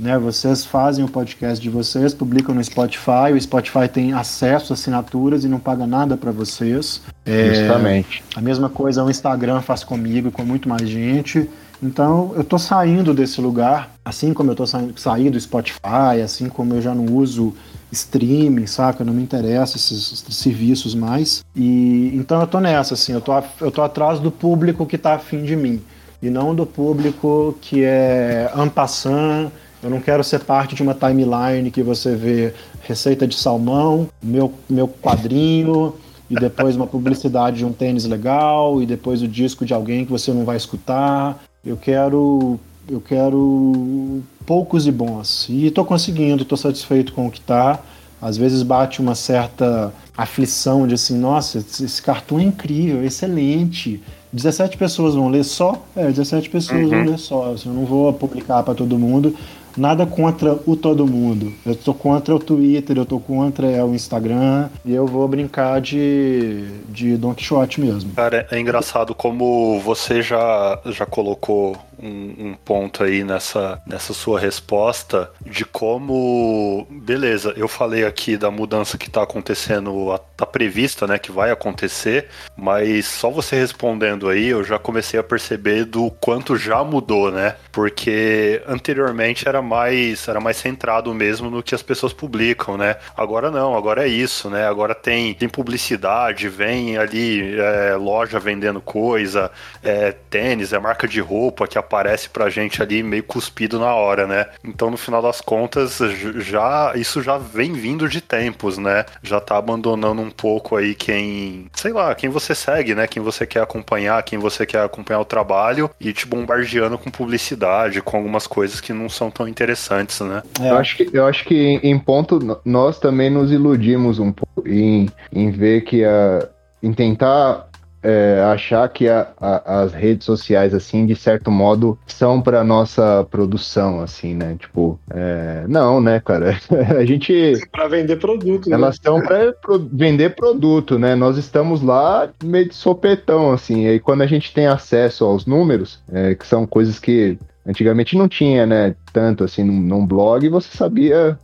né? Vocês fazem o podcast de vocês, publicam no Spotify, o Spotify tem acesso a assinaturas e não paga nada para vocês. É, Justamente. A mesma coisa o Instagram faz comigo e com muito mais gente. Então eu tô saindo desse lugar, assim como eu tô saindo, saindo do Spotify, assim como eu já não uso streaming, saca? Não me interessa esses, esses, serviços mais. E então eu tô nessa, assim, eu tô, eu tô atrás do público que tá afim de mim. E não do público que é ampassant eu não quero ser parte de uma timeline que você vê receita de salmão, meu, meu quadrinho, e depois uma publicidade de um tênis legal, e depois o disco de alguém que você não vai escutar. Eu quero. Eu quero poucos e bons. E estou conseguindo, estou satisfeito com o que está. Às vezes bate uma certa aflição de assim, nossa, esse cartão é incrível, excelente. 17 pessoas vão ler só? É, 17 pessoas uhum. vão ler só. Assim, eu não vou publicar para todo mundo, nada contra o todo mundo. Eu tô contra o Twitter, eu tô contra o Instagram e eu vou brincar de, de Don Quixote mesmo. Cara, é engraçado como você já, já colocou um, um, ponto aí nessa, nessa sua resposta de como, beleza, eu falei aqui da mudança que está acontecendo, tá prevista, né, que vai acontecer, mas só você respondendo aí, eu já comecei a perceber do quanto já mudou, né? Porque anteriormente era mais era mais centrado mesmo no que as pessoas publicam, né? Agora não, agora é isso, né? Agora tem, tem publicidade, vem ali é, loja vendendo coisa, é, tênis, é marca de roupa que aparece pra gente ali meio cuspido na hora, né? Então, no final das contas, já isso já vem vindo de tempos, né? Já tá abandonando um pouco aí quem, sei lá, quem você segue, né? Quem você quer acompanhar, quem você quer acompanhar o trabalho e te bombardeando com publicidade, com algumas coisas que não são tão interessantes, né? É. Eu acho que, eu acho que em ponto nós também nos iludimos um pouco em, em ver que a em tentar é, achar que a, a, as redes sociais, assim, de certo modo, são para nossa produção, assim, né? Tipo, é, não, né, cara? a gente. Para vender produto. Né? Elas estão para pro, vender produto, né? Nós estamos lá meio de sopetão, assim. E aí, quando a gente tem acesso aos números, é, que são coisas que antigamente não tinha, né? Tanto assim, num, num blog, você sabia.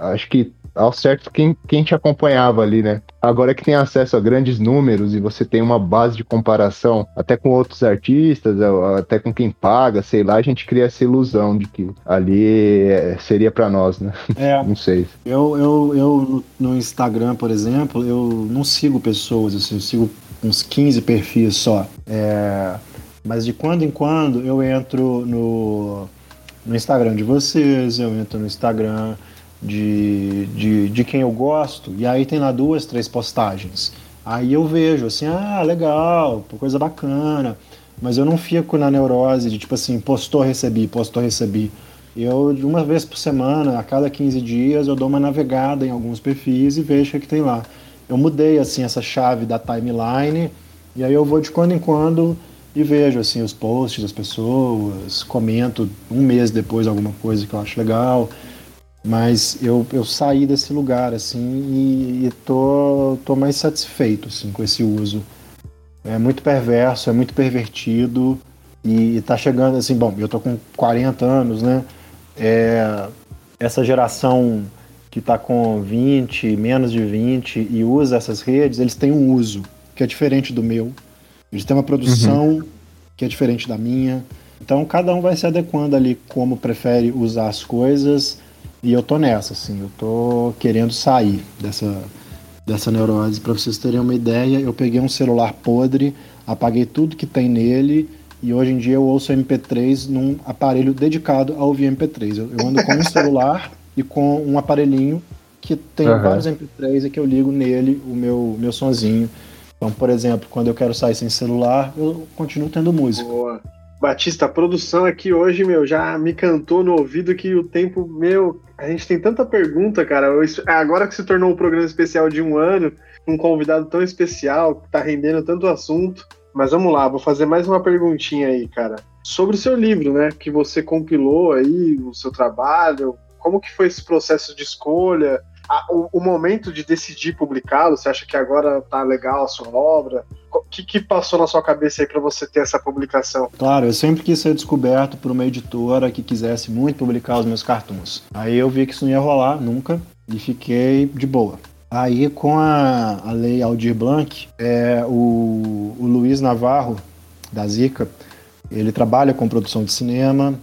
Acho que ao certo quem, quem te acompanhava ali, né? Agora que tem acesso a grandes números e você tem uma base de comparação até com outros artistas, até com quem paga, sei lá, a gente cria essa ilusão de que ali é, seria para nós, né? É. Não sei. Eu, eu, eu no Instagram, por exemplo, eu não sigo pessoas, assim, eu sigo uns 15 perfis só. É, mas de quando em quando eu entro no no Instagram de vocês, eu entro no Instagram de, de, de quem eu gosto, e aí tem lá duas, três postagens. Aí eu vejo assim, ah, legal, coisa bacana. Mas eu não fico na neurose de tipo assim, postou, recebi, postou, recebi. Eu, de uma vez por semana, a cada 15 dias, eu dou uma navegada em alguns perfis e vejo o que, tem lá. Eu mudei assim essa chave da timeline e aí eu vou de quando em quando e vejo assim os posts das pessoas, comento um mês depois alguma coisa que eu acho legal. Mas eu, eu saí desse lugar assim e, e tô, tô mais satisfeito assim com esse uso. É muito perverso, é muito pervertido e, e tá chegando assim, bom, eu tô com 40 anos, né? É, essa geração que está com 20, menos de 20 e usa essas redes, eles têm um uso que é diferente do meu. Eles têm uma produção uhum. que é diferente da minha. Então cada um vai se adequando ali como prefere usar as coisas. E eu tô nessa, assim, eu tô querendo sair dessa, dessa neurose. Para vocês terem uma ideia, eu peguei um celular podre, apaguei tudo que tem nele e hoje em dia eu ouço MP3 num aparelho dedicado a ouvir MP3. Eu, eu ando com um celular e com um aparelhinho que tem uhum. vários MP3 e que eu ligo nele o meu, meu sonzinho. Então, por exemplo, quando eu quero sair sem celular, eu continuo tendo música. Boa. Batista, a produção aqui hoje, meu, já me cantou no ouvido que o tempo, meu, a gente tem tanta pergunta, cara. Agora que se tornou um programa especial de um ano, um convidado tão especial, que tá rendendo tanto assunto. Mas vamos lá, vou fazer mais uma perguntinha aí, cara. Sobre o seu livro, né? Que você compilou aí, o seu trabalho. Como que foi esse processo de escolha? o, momento de decidir publicá-lo? Você acha que agora tá legal a sua obra? O que, que passou na sua cabeça aí para você ter essa publicação? Claro, eu sempre quis ser descoberto por uma editora que quisesse muito publicar os meus cartoons. Aí eu vi que isso não ia rolar nunca e fiquei de boa. Aí, com a, a lei Aldir Blanc, é, o, o Luiz Navarro, da Zica, ele trabalha com produção de cinema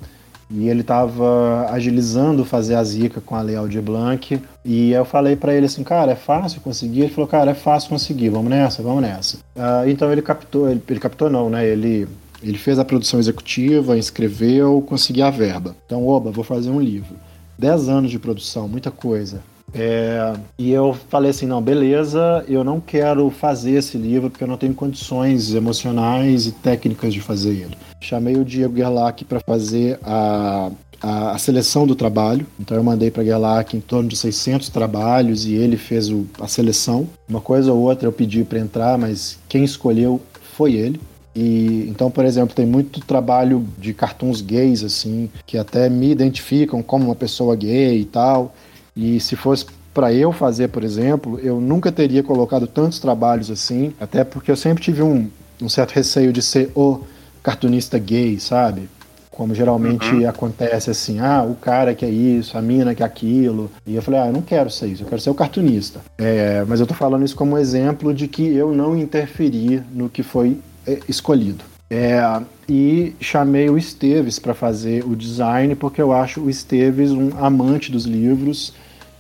e ele estava agilizando fazer a Zica com a lei Aldir Blanc. E eu falei para ele assim, cara, é fácil conseguir? Ele falou, cara, é fácil conseguir, vamos nessa, vamos nessa. Uh, então ele captou, ele, ele captou não, né? Ele ele fez a produção executiva, inscreveu, conseguiu a verba. Então, oba, vou fazer um livro. Dez anos de produção, muita coisa. É, e eu falei assim, não, beleza, eu não quero fazer esse livro porque eu não tenho condições emocionais e técnicas de fazer ele. Chamei o Diego Gerlach para fazer a, a, a, seleção do trabalho. Então eu mandei para Gerlach em torno de 600 trabalhos e ele fez o, a seleção. Uma coisa ou outra eu pedi para entrar, mas quem escolheu foi ele. E, então, por exemplo, tem muito trabalho de cartoons gays, assim, que até me identificam como uma pessoa gay e tal. E se fosse para eu fazer, por exemplo, eu nunca teria colocado tantos trabalhos assim, até porque eu sempre tive um, um certo receio de ser o cartunista gay, sabe? Como geralmente uhum. acontece assim, ah, o cara que é isso, a mina que é aquilo. E eu falei, ah, eu não quero ser isso, eu quero ser o cartunista. É, mas eu tô falando isso como exemplo de que eu não interferi no que foi é, escolhido. É, e chamei o Esteves para fazer o design, porque eu acho o Esteves um amante dos livros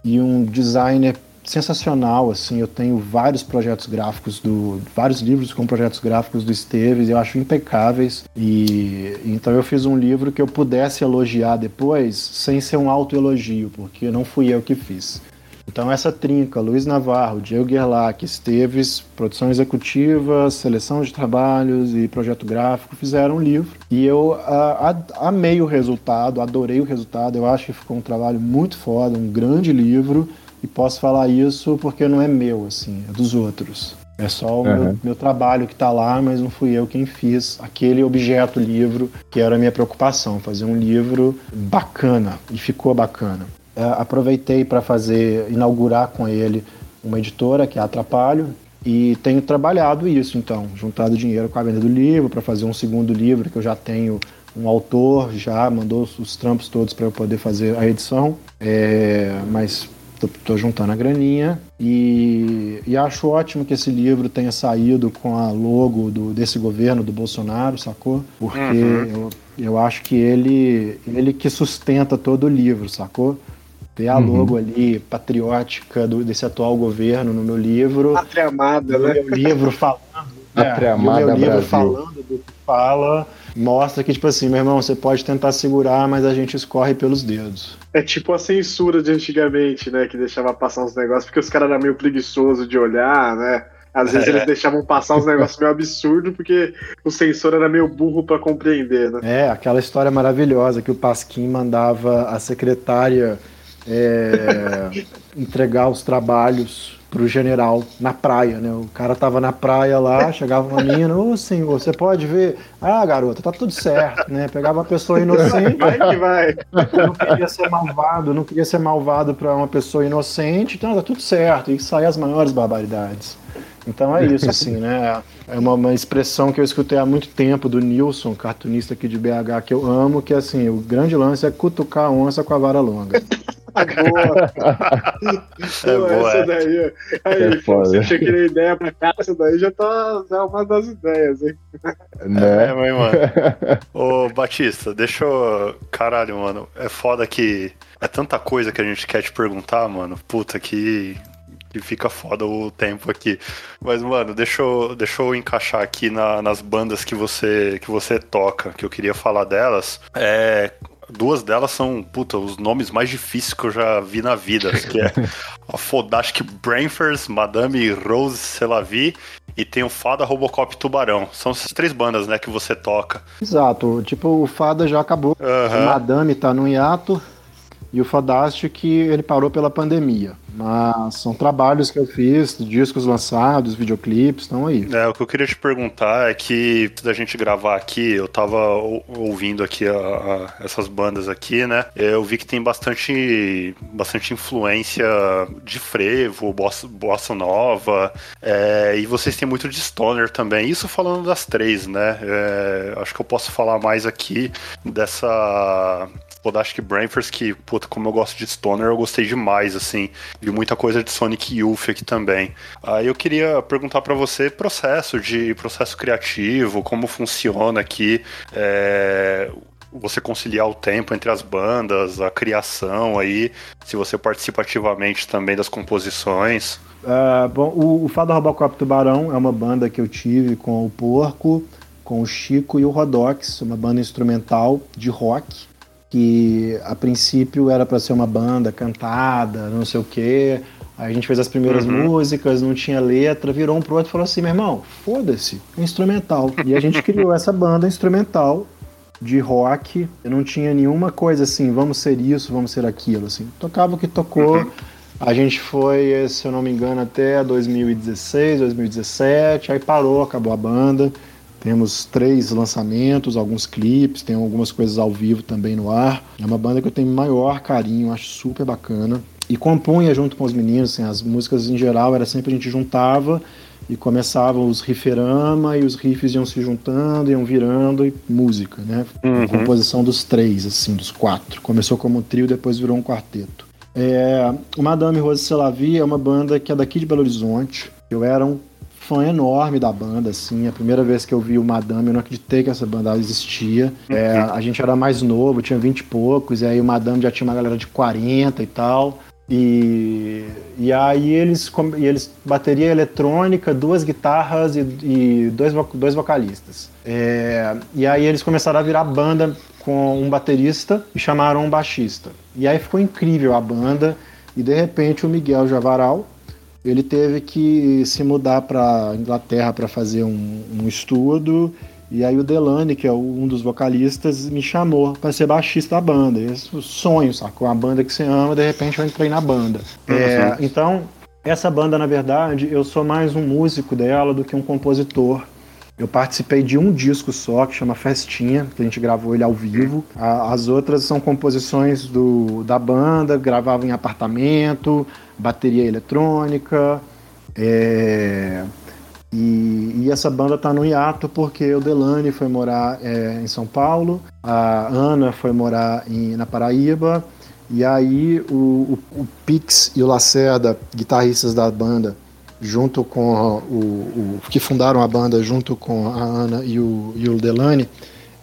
e um designer sensacional, assim, eu tenho vários projetos gráficos do vários livros com projetos gráficos do Esteves, eu acho impecáveis e então eu fiz um livro que eu pudesse elogiar depois sem ser um autoelogio, porque não fui eu que fiz. Então essa trinca, Luiz Navarro, Diego Gerlach, Esteves, produção executiva, seleção de trabalhos e projeto gráfico fizeram um livro. E eu a, a, amei o resultado, adorei o resultado, eu acho que ficou um trabalho muito foda, um grande livro. E posso falar isso porque não é meu, assim, é dos outros. É só o uhum. meu, meu, trabalho que está lá, mas não fui eu quem fiz aquele objeto livro que era a minha preocupação, fazer um livro bacana e ficou bacana. É, aproveitei para fazer, inaugurar com ele uma editora que é Atrapalho e tenho trabalhado isso então, juntado dinheiro com a venda do livro para fazer um segundo livro que eu já tenho um autor já mandou os trampos todos para eu poder fazer a edição, é, mas Estou juntando a graninha e, e, acho ótimo que esse livro tenha saído com a logo do, desse governo do Bolsonaro, sacou? Porque uhum. eu, eu acho que ele, ele que sustenta todo o livro, sacou? Ter a logo uhum. ali patriótica do, desse atual governo no meu livro. Pátria amada, né? Meu livro falando. Pátria é, amada meu livro Brasil. falando do que fala. mostra que, tipo assim, meu irmão, você pode tentar segurar, mas a gente escorre pelos dedos. É tipo a censura de antigamente, né? Que deixava passar uns negócios, porque os caras eram meio preguiçosos de olhar, né? Às vezes é. eles deixavam passar uns negócios meio absurdos, porque o sensor era meio burro para compreender, né? É, aquela história maravilhosa que o Pasquim mandava a secretária é, entregar os trabalhos pro general na praia, né? O cara tava na praia lá, chegava uma menina, ô senhor, você pode ver? Ah, garota, tá tudo certo, né? Pegava uma pessoa inocente. Vai que vai. Não queria ser malvado, não queria ser malvado para uma pessoa inocente, então tá tudo certo. E sair as maiores barbaridades. Então é isso, assim, né? É uma, uma, expressão que eu escutei há muito tempo do Nilson, cartunista aqui de BH, que eu amo, que é assim, o grande lance é cutucar a onça com a vara longa. Boa. é boa. Essa daí. Aí, é você tinha ideia pra cá, essa daí já tá é uma das ideias, hein? Né? É, mas, mano. Ô, Batista, deixa eu. Caralho, mano. É foda que. É tanta coisa que a gente quer te perguntar, mano. Puta que que fica foda o tempo aqui. Mas, mano, deixa eu, deixa eu encaixar aqui na, nas bandas que você, que você toca, que eu queria falar delas. É, Duas delas são, puta, os nomes mais difíceis que eu já vi na vida, que é a Fodastic Brainfers, Madame Rose Selavi e tem o Fada Robocop Tubarão. São essas três bandas, né, que você toca. Exato, tipo, o Fada já acabou, uhum. Madame tá no hiato e o Fadastic ele parou pela pandemia. Mas são trabalhos que eu fiz, discos lançados, videoclipes, estão aí. É, o que eu queria te perguntar é que da gente gravar aqui, eu tava ouvindo aqui a, a, essas bandas aqui, né? Eu vi que tem bastante, bastante influência de frevo, bossa, bossa nova, é, e vocês têm muito de stoner também. Isso falando das três, né? É, acho que eu posso falar mais aqui dessa Podastic Brainfers, que, puta, como eu gosto de Stoner, eu gostei demais, assim. Vi muita coisa de Sonic Youth aqui também. Aí eu queria perguntar para você processo de processo criativo, como funciona aqui. É, você conciliar o tempo entre as bandas, a criação aí, se você participa ativamente também das composições. Uh, bom, o, o Fado Robocop Tubarão é uma banda que eu tive com o Porco, com o Chico e o Rodox, uma banda instrumental de rock que a princípio era para ser uma banda cantada, não sei o quê. Aí a gente fez as primeiras uhum. músicas, não tinha letra, virou um pro outro e falou assim: meu irmão, foda-se, instrumental. E a gente criou essa banda instrumental de rock. Eu não tinha nenhuma coisa assim, vamos ser isso, vamos ser aquilo. Assim. Tocava o que tocou. Uhum. A gente foi, se eu não me engano, até 2016, 2017, aí parou, acabou a banda. Temos três lançamentos, alguns clipes, tem algumas coisas ao vivo também no ar. É uma banda que eu tenho maior carinho, acho super bacana. E compunha junto com os meninos, assim, as músicas em geral era sempre a gente juntava e começavam os rifferama e os riffs iam se juntando, iam virando e música, né? Uhum. composição dos três, assim, dos quatro. Começou como um trio, depois virou um quarteto. É, o Madame Rose Selavi é uma banda que é daqui de Belo Horizonte. Eu era um fã enorme da banda, assim. A primeira vez que eu vi o Madame, eu não acreditei que essa banda existia. É, uhum. a gente era mais novo, tinha 20 e poucos, e aí o Madame já tinha uma galera de 40 e tal. E, e aí eles, e eles bateria eletrônica, duas guitarras e, e dois, dois vocalistas. É, e aí eles começaram a virar banda com um baterista e chamaram um baixista. E aí ficou incrível a banda. E de repente o Miguel Javaral, ele teve que se mudar para Inglaterra para fazer um, um, estudo. E aí o Delane, que é um dos vocalistas, me chamou para ser baixista da banda. Esse é sonho, sacou? Uma banda que você ama, de repente eu entrei na banda. Uhum. É, então, essa banda, na verdade, eu sou mais um músico dela do que um compositor. Eu participei de um disco só, que chama Festinha, que a gente gravou ele ao vivo. As outras são composições do, da banda, gravava em apartamento, bateria eletrônica. É, e, e, essa banda tá no hiato porque o Delane foi morar é, em São Paulo, a Ana foi morar em, na Paraíba, e aí o, o, o, Pix e o Lacerda, guitarristas da banda, junto com o, o, que fundaram a banda junto com a Ana e o, e o Delane,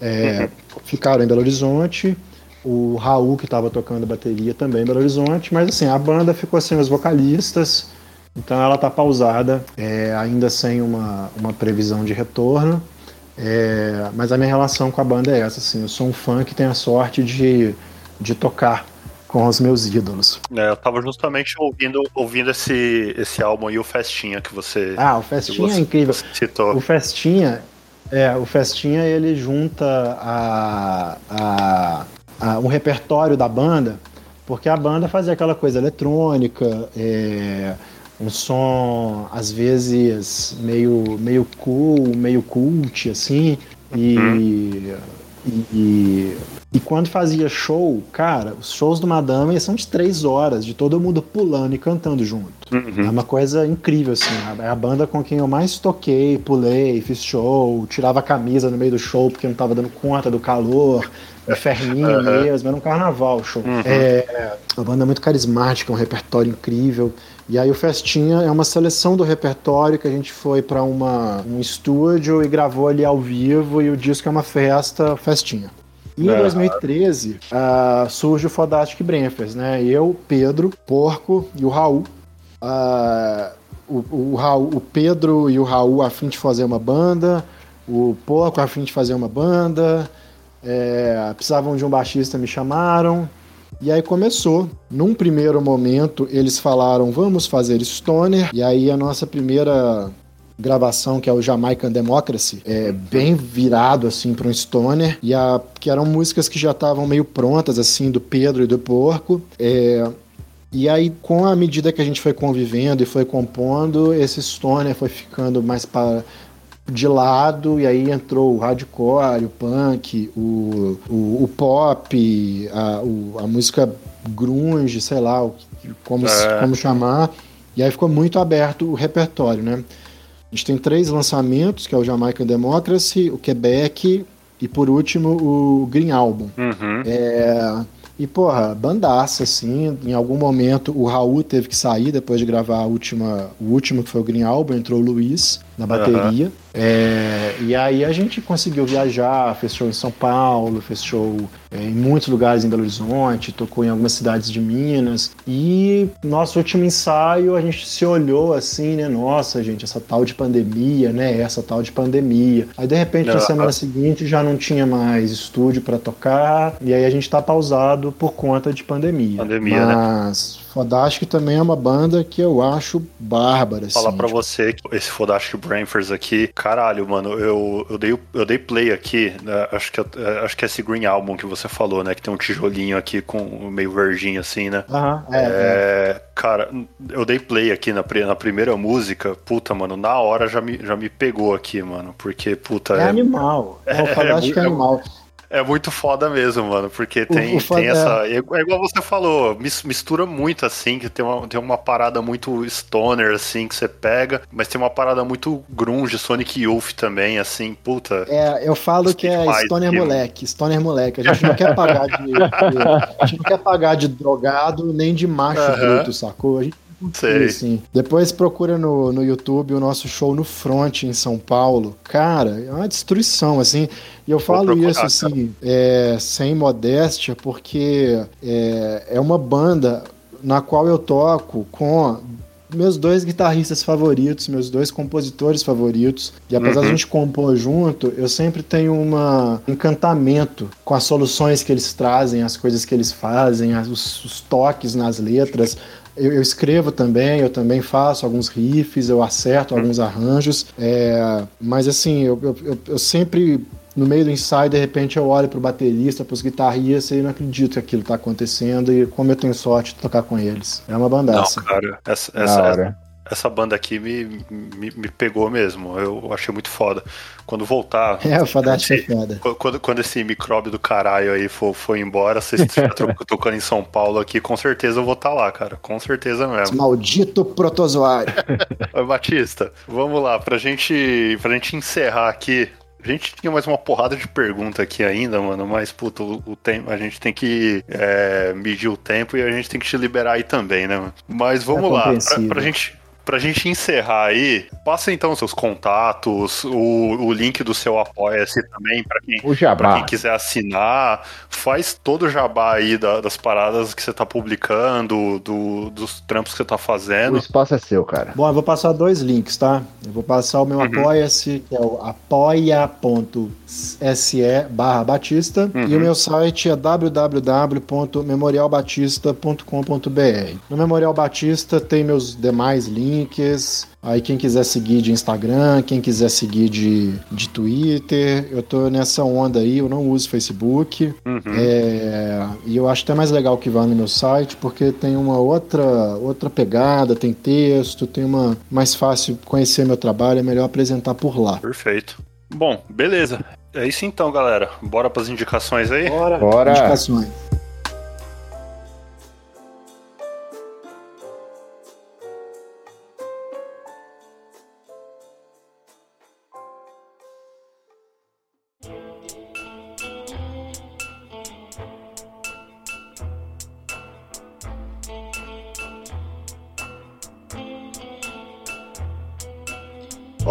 é, uhum. ficaram em Belo Horizonte o Raul, que estava tocando bateria também em Belo Horizonte, mas assim, a banda ficou sem os vocalistas, então ela está pausada, é, ainda sem uma, uma previsão de retorno. É, mas a minha relação com a banda é essa, assim, eu sou um fã que tem a sorte de, de tocar com os meus ídolos. É, eu tava justamente ouvindo, ouvindo esse, esse álbum aí, o Festinha, que você. Ah, o Festinha é incrível. Citou. O Festinha, é, o Festinha ele junta a, a, a, um repertório da banda, porque a banda fazia aquela coisa eletrônica, é, um som às vezes meio, meio cool, meio cult, assim, e, uhum. e, e, e, quando fazia show, cara, os shows do Madame são de três horas, de todo mundo pulando e cantando junto. Uhum. É uma coisa incrível, assim, é a banda com quem eu mais toquei, pulei, fiz show, tirava a camisa no meio do show porque não tava dando conta do calor, inferninho uhum. mesmo, era um carnaval show. Uhum. É, a banda é muito carismática, um repertório incrível. E aí o Festinha é uma seleção do repertório que a gente foi para um estúdio e gravou ali ao vivo e o disco é uma festa, festinha. E em 2013 uh, ah, surge o Fodastic Bremfers, né? Eu, Pedro, Porco e o Raul. Uh, o, o, Raul, o Pedro e o Raul a fim de fazer uma banda, o Porco a fim de fazer uma banda, é, precisavam de um baixista, me chamaram. E aí começou. Num primeiro momento, eles falaram: vamos fazer Stoner. E aí a nossa primeira gravação, que é o Jamaican Democracy, é bem virado assim para um stoner e a que eram músicas que já estavam meio prontas assim do Pedro e do Porco. É, e aí, com a medida que a gente foi convivendo e foi compondo, esse stoner foi ficando mais para de lado, e aí entrou o hardcore, o punk, o, o, o pop, a, o, a música grunge, sei lá, como, é. como chamar. E aí ficou muito aberto o repertório, né? A gente tem três lançamentos, que é o Jamaican Democracy, o Quebec e, por último, o Green Album. Uhum. É, e, porra, bandaça, assim. Em algum momento o Raul teve que sair depois de gravar a última, o último, que foi o Green Album, entrou o Luiz na bateria. Uhum. É, e aí a gente conseguiu viajar, fez show em São Paulo, fez show é, em muitos lugares em Belo Horizonte, tocou em algumas cidades de Minas. E nosso último ensaio a gente se olhou assim, né? Nossa, gente, essa tal de pandemia, né? Essa tal de pandemia. Aí de repente uhum. na semana seguinte já não tinha mais estúdio para tocar, e aí a gente tá pausado por conta de pandemia. Pandemia, né? Mas, né? Fodastic também é uma banda que eu acho bárbara. Falar assim, pra tipo... você, esse Fodastic Brainfers aqui, caralho, mano, eu, eu, dei, eu dei play aqui, né, acho, que, é, acho que é esse Green Album que você falou, né? Que tem um tijolinho aqui com meio verdinho assim, né? Aham, é, é, é. Cara, eu dei play aqui na, na primeira música, puta, mano, na hora já me, já me pegou aqui, mano, porque, puta. É, é animal. É, o Fodastic é, é animal. É muito foda mesmo, mano, porque tem, tem essa. É. é igual você falou, mistura muito assim, que tem uma, tem uma parada muito stoner, assim, que você pega, mas tem uma parada muito grunge, Sonic Youth também, assim, puta. É, eu falo que é stoner aqui, moleque, stoner moleque. A gente não quer pagar de, de, A gente não quer pagar de drogado nem de macho uh -huh. bruto, sacou? A gente Sei. Sim. Depois procura no, no YouTube o nosso show no Front em São Paulo. Cara, é uma destruição, assim. E eu falo procurar, isso, assim, é, sem modéstia, porque é, é uma banda na qual eu toco com meus dois guitarristas favoritos, meus dois compositores favoritos. E apesar uhum. de a gente compor junto, eu sempre tenho um encantamento com as soluções que eles trazem, as coisas que eles fazem, os, os toques nas letras, eu, eu, escrevo também, eu também faço alguns riffs, eu acerto alguns arranjos, é, mas assim, eu, eu, eu sempre no meio do ensaio, de repente eu olho pro baterista, pros guitarristas e não acredito que aquilo tá acontecendo e como eu tenho sorte de tocar com eles. É uma bandaça. Não, cara, essa, essa, essa banda aqui me, me, me, pegou mesmo. Eu achei muito foda. Quando voltar. É, o Fadate é foda. Quando, quando esse micróbio do caralho aí for, for embora, se estiver tocando em São Paulo aqui, com certeza eu vou estar tá lá, cara. Com certeza mesmo. Esse maldito protozoário. Batista, vamos lá. Pra gente, pra gente encerrar aqui a gente tinha mais uma porrada de pergunta aqui ainda, mano, mas, puto, o, o tempo, a gente tem que é, medir o tempo e a gente tem que te liberar aí também, né, mano? Mas vamos é lá, pra, pra, gente pra gente encerrar aí, passa então seus contatos, o, o link do seu Apoia-se também, pra quem, O quem quiser assinar. Faz todo o jabá aí da- das paradas que você tá publicando, do- dos trampos que você tá O fazendo. espaço é seu, cara. Bom, eu vou passar dois links, tá? Eu vou passar o meu Uhum. apoia-se, que é o apoia.se barra Batista, Uhum. e o meu site é www.memorialbatista.com.br. No Memorial Batista tem meus demais links, aí quem quiser seguir de Instagram, quem quiser seguir de, de Twitter, eu tô nessa onda aí, eu não uso Facebook, Uhum. é, e eu acho até mais legal que vá no meu site, porque tem uma outra, outra pegada, tem texto, tem uma mais fácil conhecer meu trabalho, é melhor apresentar por lá. Perfeito. Bom, beleza. É isso então, galera. Bora pras indicações aí? Bora. Bora. Indicações.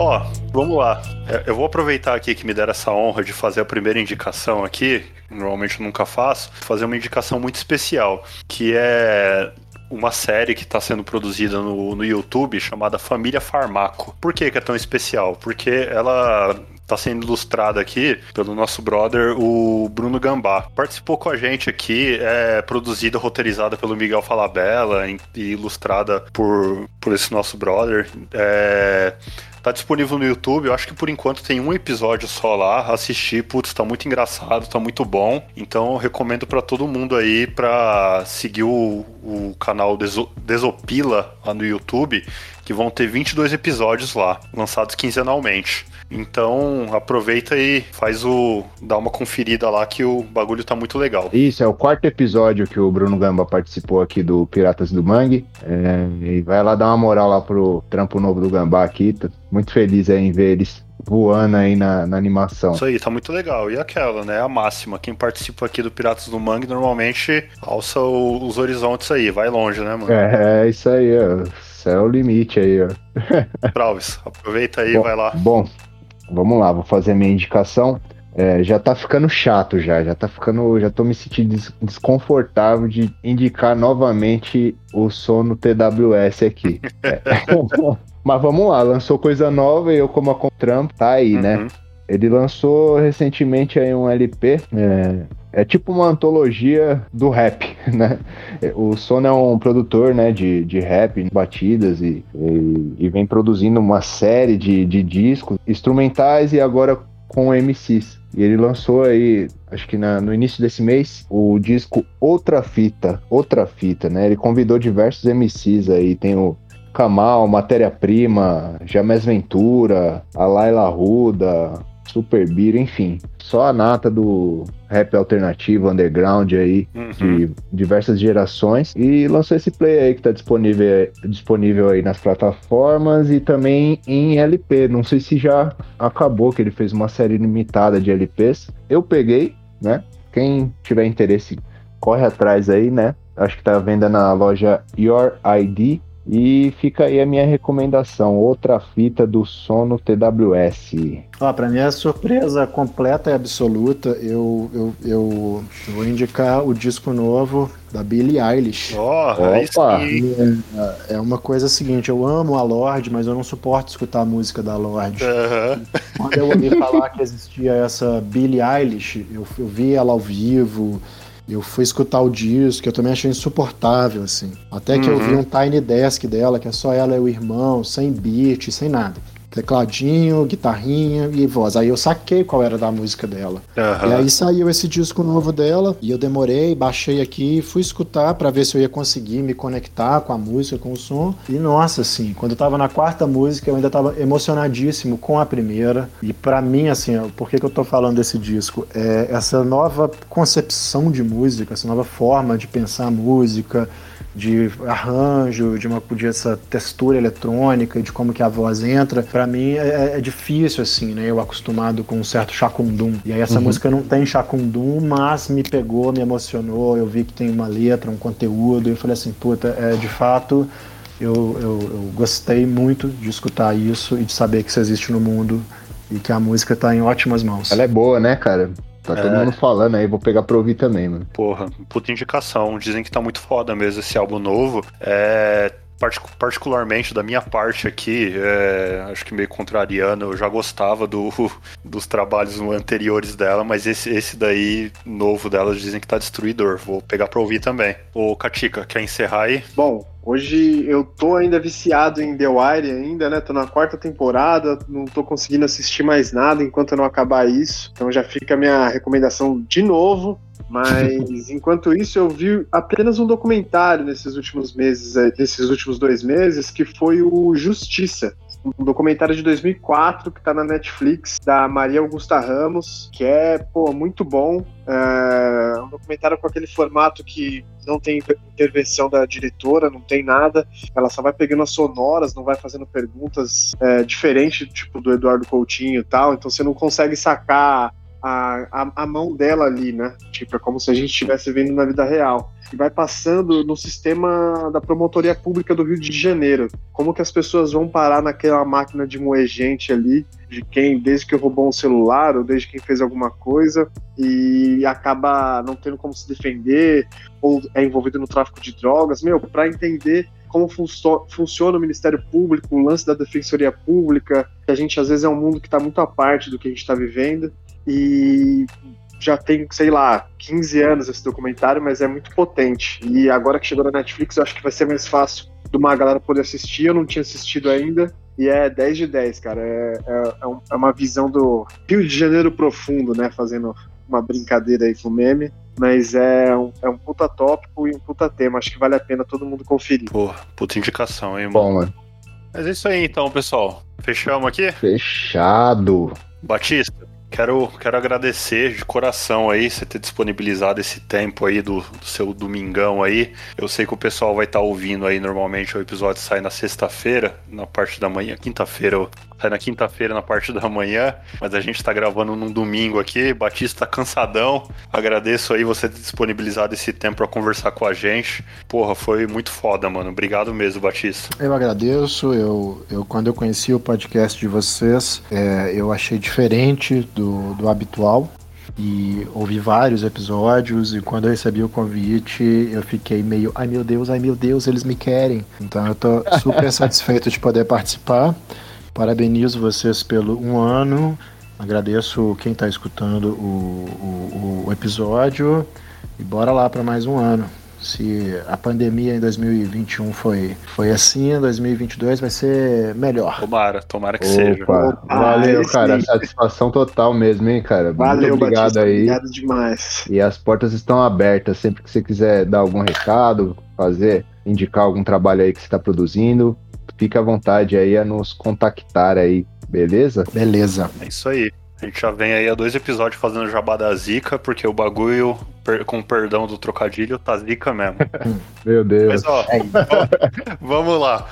Ó, vamos lá. É, Eu vou aproveitar aqui que me deram essa honra de fazer a primeira indicação aqui. Normalmente eu nunca faço. Fazer uma indicação muito especial, que é uma série que está sendo produzida no, no YouTube chamada Família Farmaco. Por que, que é tão especial? Porque ela está sendo ilustrada aqui pelo nosso brother, o Bruno Gambá. Participou com a gente aqui, é produzida, roteirizada pelo Miguel Falabella e ilustrada por, por esse nosso brother. É, Tá disponível no YouTube, eu acho que por enquanto tem um episódio só lá. Assistir, putz, tá muito engraçado, tá muito bom. Então eu recomendo pra todo mundo aí pra seguir o, o canal Deso- Desopila lá no YouTube, que vão ter 22 episódios lá, lançados quinzenalmente. Então aproveita e faz o. dá uma conferida lá que o bagulho tá muito legal. Isso, é o quarto episódio que o Bruno Gamba participou aqui do Piratas do Mangue. É, e vai lá dar uma moral lá pro trampo novo do Gambá aqui. Tô muito feliz aí em ver eles voando aí na, na animação. Isso aí, tá muito legal. E aquela, né? A máxima. Quem participa aqui do Piratas do Mangue normalmente alça o- os horizontes aí, vai longe, né, mano? É, é isso aí, ó. Isso é o limite aí, ó. Travis, aproveita aí, Bom, vai lá. Bom, vamos lá, vou fazer a minha indicação. É, já tá ficando chato já, já tá ficando, já tô me sentindo des- desconfortável de indicar novamente o sono TWS aqui. É. Mas vamos lá, lançou coisa nova e eu como a Contrampo, tá aí, né? Uhum. Ele lançou recentemente aí um LP, é, é tipo uma antologia do rap, né? O Sono é um produtor, né, de, de rap, batidas e, e, e vem produzindo uma série de, de discos instrumentais e agora com MCs. E ele lançou aí, acho que na- no início desse mês, o disco Outra Fita, Outra Fita, né? Ele convidou diversos MCs aí, tem o Kamal, Matéria Prima, Jamés Ventura, a Laila Ruda, Super Beer, enfim. Só a nata do rap alternativo, underground aí, Uhum. de diversas gerações. E lançou esse play aí que tá disponível, disponível aí nas plataformas e também em LP. Não sei se já acabou, que ele fez uma série limitada de LPs. Eu peguei, né? Quem tiver interesse, corre atrás aí, né? Acho que tá à venda na loja Your ID. E fica aí a minha recomendação, outra fita do Sono TWS. Ó, pra mim é surpresa completa e absoluta. Eu, eu, eu vou indicar o disco novo da Billie Eilish. Ó, aí Opa. sim. É uma coisa seguinte, eu amo a Lorde, mas eu não suporto escutar a música da Lorde. Aham. Quando eu ouvi falar que existia essa Billie Eilish, eu, eu vi ela ao vivo, eu fui escutar o disco, eu também achei insuportável, assim. Até que eu Uhum. vi um Tiny Desk dela, que é só ela e o irmão, sem beat, sem nada. Tecladinho, guitarrinha e voz. Aí eu saquei qual era da música dela. Aham. E aí saiu esse disco novo dela e eu demorei, baixei aqui, fui escutar pra ver se eu ia conseguir me conectar com a música, com o som. E nossa, assim, quando eu tava na quarta música, eu ainda tava emocionadíssimo com a primeira. E pra mim, assim, por que, que eu tô falando desse disco? É essa nova concepção de música, essa nova forma de pensar a música, de arranjo, de uma de essa textura eletrônica, de como que a voz entra. Pra mim é, é difícil assim, né? Eu acostumado com um certo chacundum. E aí essa música não tem chacundum, mas me pegou, me emocionou. Eu vi que tem uma letra, um conteúdo. E eu falei assim, puta, é de fato eu, eu, eu gostei muito de escutar isso e de saber que isso existe no mundo e que a música tá em ótimas mãos. Ela é boa, né, cara? Tá todo É. mundo falando aí, vou pegar pra ouvir também, mano. Porra, puta indicação. Dizem que tá muito foda mesmo esse álbum novo. É. partic- Particularmente da minha parte aqui, é, acho que meio contrariano, eu já gostava do, dos trabalhos anteriores dela, mas esse, esse daí, novo dela, dizem que tá destruidor. Vou pegar pra ouvir também. Ô, Katika, quer encerrar aí? Bom, hoje eu tô ainda viciado em The Wire ainda, né? Tô na quarta temporada, não tô conseguindo assistir mais nada enquanto não acabar isso. Então já fica a minha recomendação de novo. Mas enquanto isso, eu vi apenas um documentário nesses últimos meses, eh, nesses últimos dois meses, que foi o Justiça. Um documentário de 2004 que tá na Netflix, da Maria Augusta Ramos, que é, pô, muito bom. É um documentário com aquele formato que não tem inter- intervenção da diretora, não tem nada. Ela só vai pegando as sonoras, não vai fazendo perguntas é, diferente, tipo do Eduardo Coutinho e tal. Então você não consegue sacar a, a, a mão dela ali, né? Tipo, é como se a gente estivesse vendo na vida real. E vai passando no sistema da promotoria pública do Rio de Janeiro. Como que as pessoas vão parar naquela máquina de moer gente ali, de quem, desde que roubou um celular ou desde quem fez alguma coisa e acaba não tendo como se defender ou é envolvido no tráfico de drogas, meu, para entender como funciona o Ministério Público, o lance da Defensoria Pública, que a gente às vezes é um mundo que está muito à parte do que a gente está vivendo e já tem, sei lá, 15 anos esse documentário, mas é muito potente. E agora que chegou na Netflix, eu acho que vai ser mais fácil de uma galera poder assistir. Eu não tinha assistido ainda. E é 10 de 10, cara. É, é, é um- é uma visão do Rio de Janeiro profundo, né? Fazendo uma brincadeira aí com o meme. Mas é um, é um puta tópico e um puta tema. Acho que vale a pena todo mundo conferir. Porra, puta indicação, hein, mano? Bom, mano. Mas é isso aí então, pessoal. Fechamos aqui? Fechado. Batista, quero, quero agradecer de coração aí você ter disponibilizado esse tempo aí do, do seu domingão aí. Eu sei que o pessoal vai estar ouvindo aí, normalmente o episódio sai na sexta-feira, na parte da manhã, quinta-feira, sai na quinta-feira na parte da manhã, mas a gente tá gravando num domingo aqui, Batista tá cansadão. Agradeço aí você ter disponibilizado esse tempo pra conversar com a gente. Porra, foi muito foda, mano. Obrigado mesmo, Batista. Eu agradeço. Eu, eu quando eu conheci o podcast de vocês, é, eu achei diferente do, do habitual e ouvi vários episódios e quando eu recebi o convite eu fiquei meio ai meu Deus, ai meu Deus, eles me querem. Então eu tô super satisfeito de poder participar. Parabenizo vocês pelo um ano. Agradeço quem está escutando o, o, o episódio e bora lá para mais um ano. Se a pandemia em 2021 foi, foi assim, em 2022 vai ser melhor. Tomara, tomara que seja. Opa, Opa, valeu, esse cara. sim. Satisfação total mesmo, hein, cara. Valeu, Muito obrigado Batista. aí. Obrigado demais. E as portas estão abertas. Sempre que você quiser dar algum recado, fazer, indicar algum trabalho aí que você está produzindo, fica à vontade aí a nos contactar aí, beleza? Beleza. É isso aí. A gente já vem aí a dois episódios fazendo jabá da zica, porque o bagulho, per- com perdão do trocadilho, tá zica mesmo. Meu Deus. Mas ó, v- vamos lá.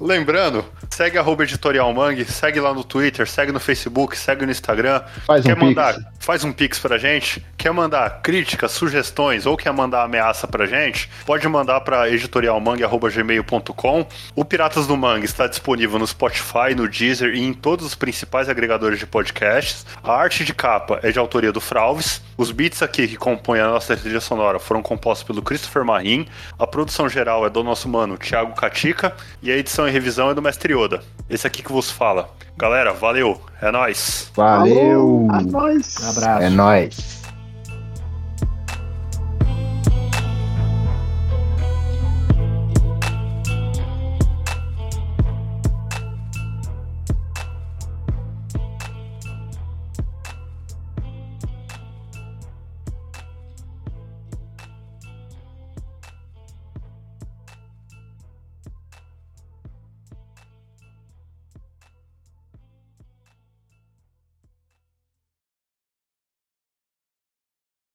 Lembrando, segue arroba editorial Mangue, segue lá no Twitter, segue no Facebook, segue no Instagram. Faz um quer pix. mandar, faz um pix pra gente. Quer mandar críticas, sugestões ou quer mandar ameaça pra gente? Pode mandar pra editorialmangue.gmail.com. O Piratas do Mangue está disponível no Spotify, no Deezer e em todos os principais agregadores de podcasts. A arte de capa é de autoria do Fralves. Os beats aqui que compõem a nossa trilha sonora foram compostos pelo Christopher Marim. A produção geral é do nosso mano Thiago Catica e a edição e revisão é do Mestre Yoda. Esse aqui que vos fala. Galera, valeu, é nóis. Valeu. A nós. Um abraço. É nóis.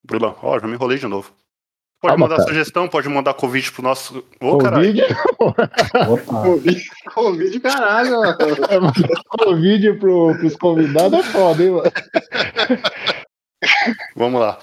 Brulão, ó, já me enrolei de novo. Pode Calma, mandar cara. sugestão, pode mandar convite pro nosso. Ô, caralho. Covid. Covid, Covid, caralho. mano. Covid pro, pros convidados é foda, hein, mano? Vamos lá.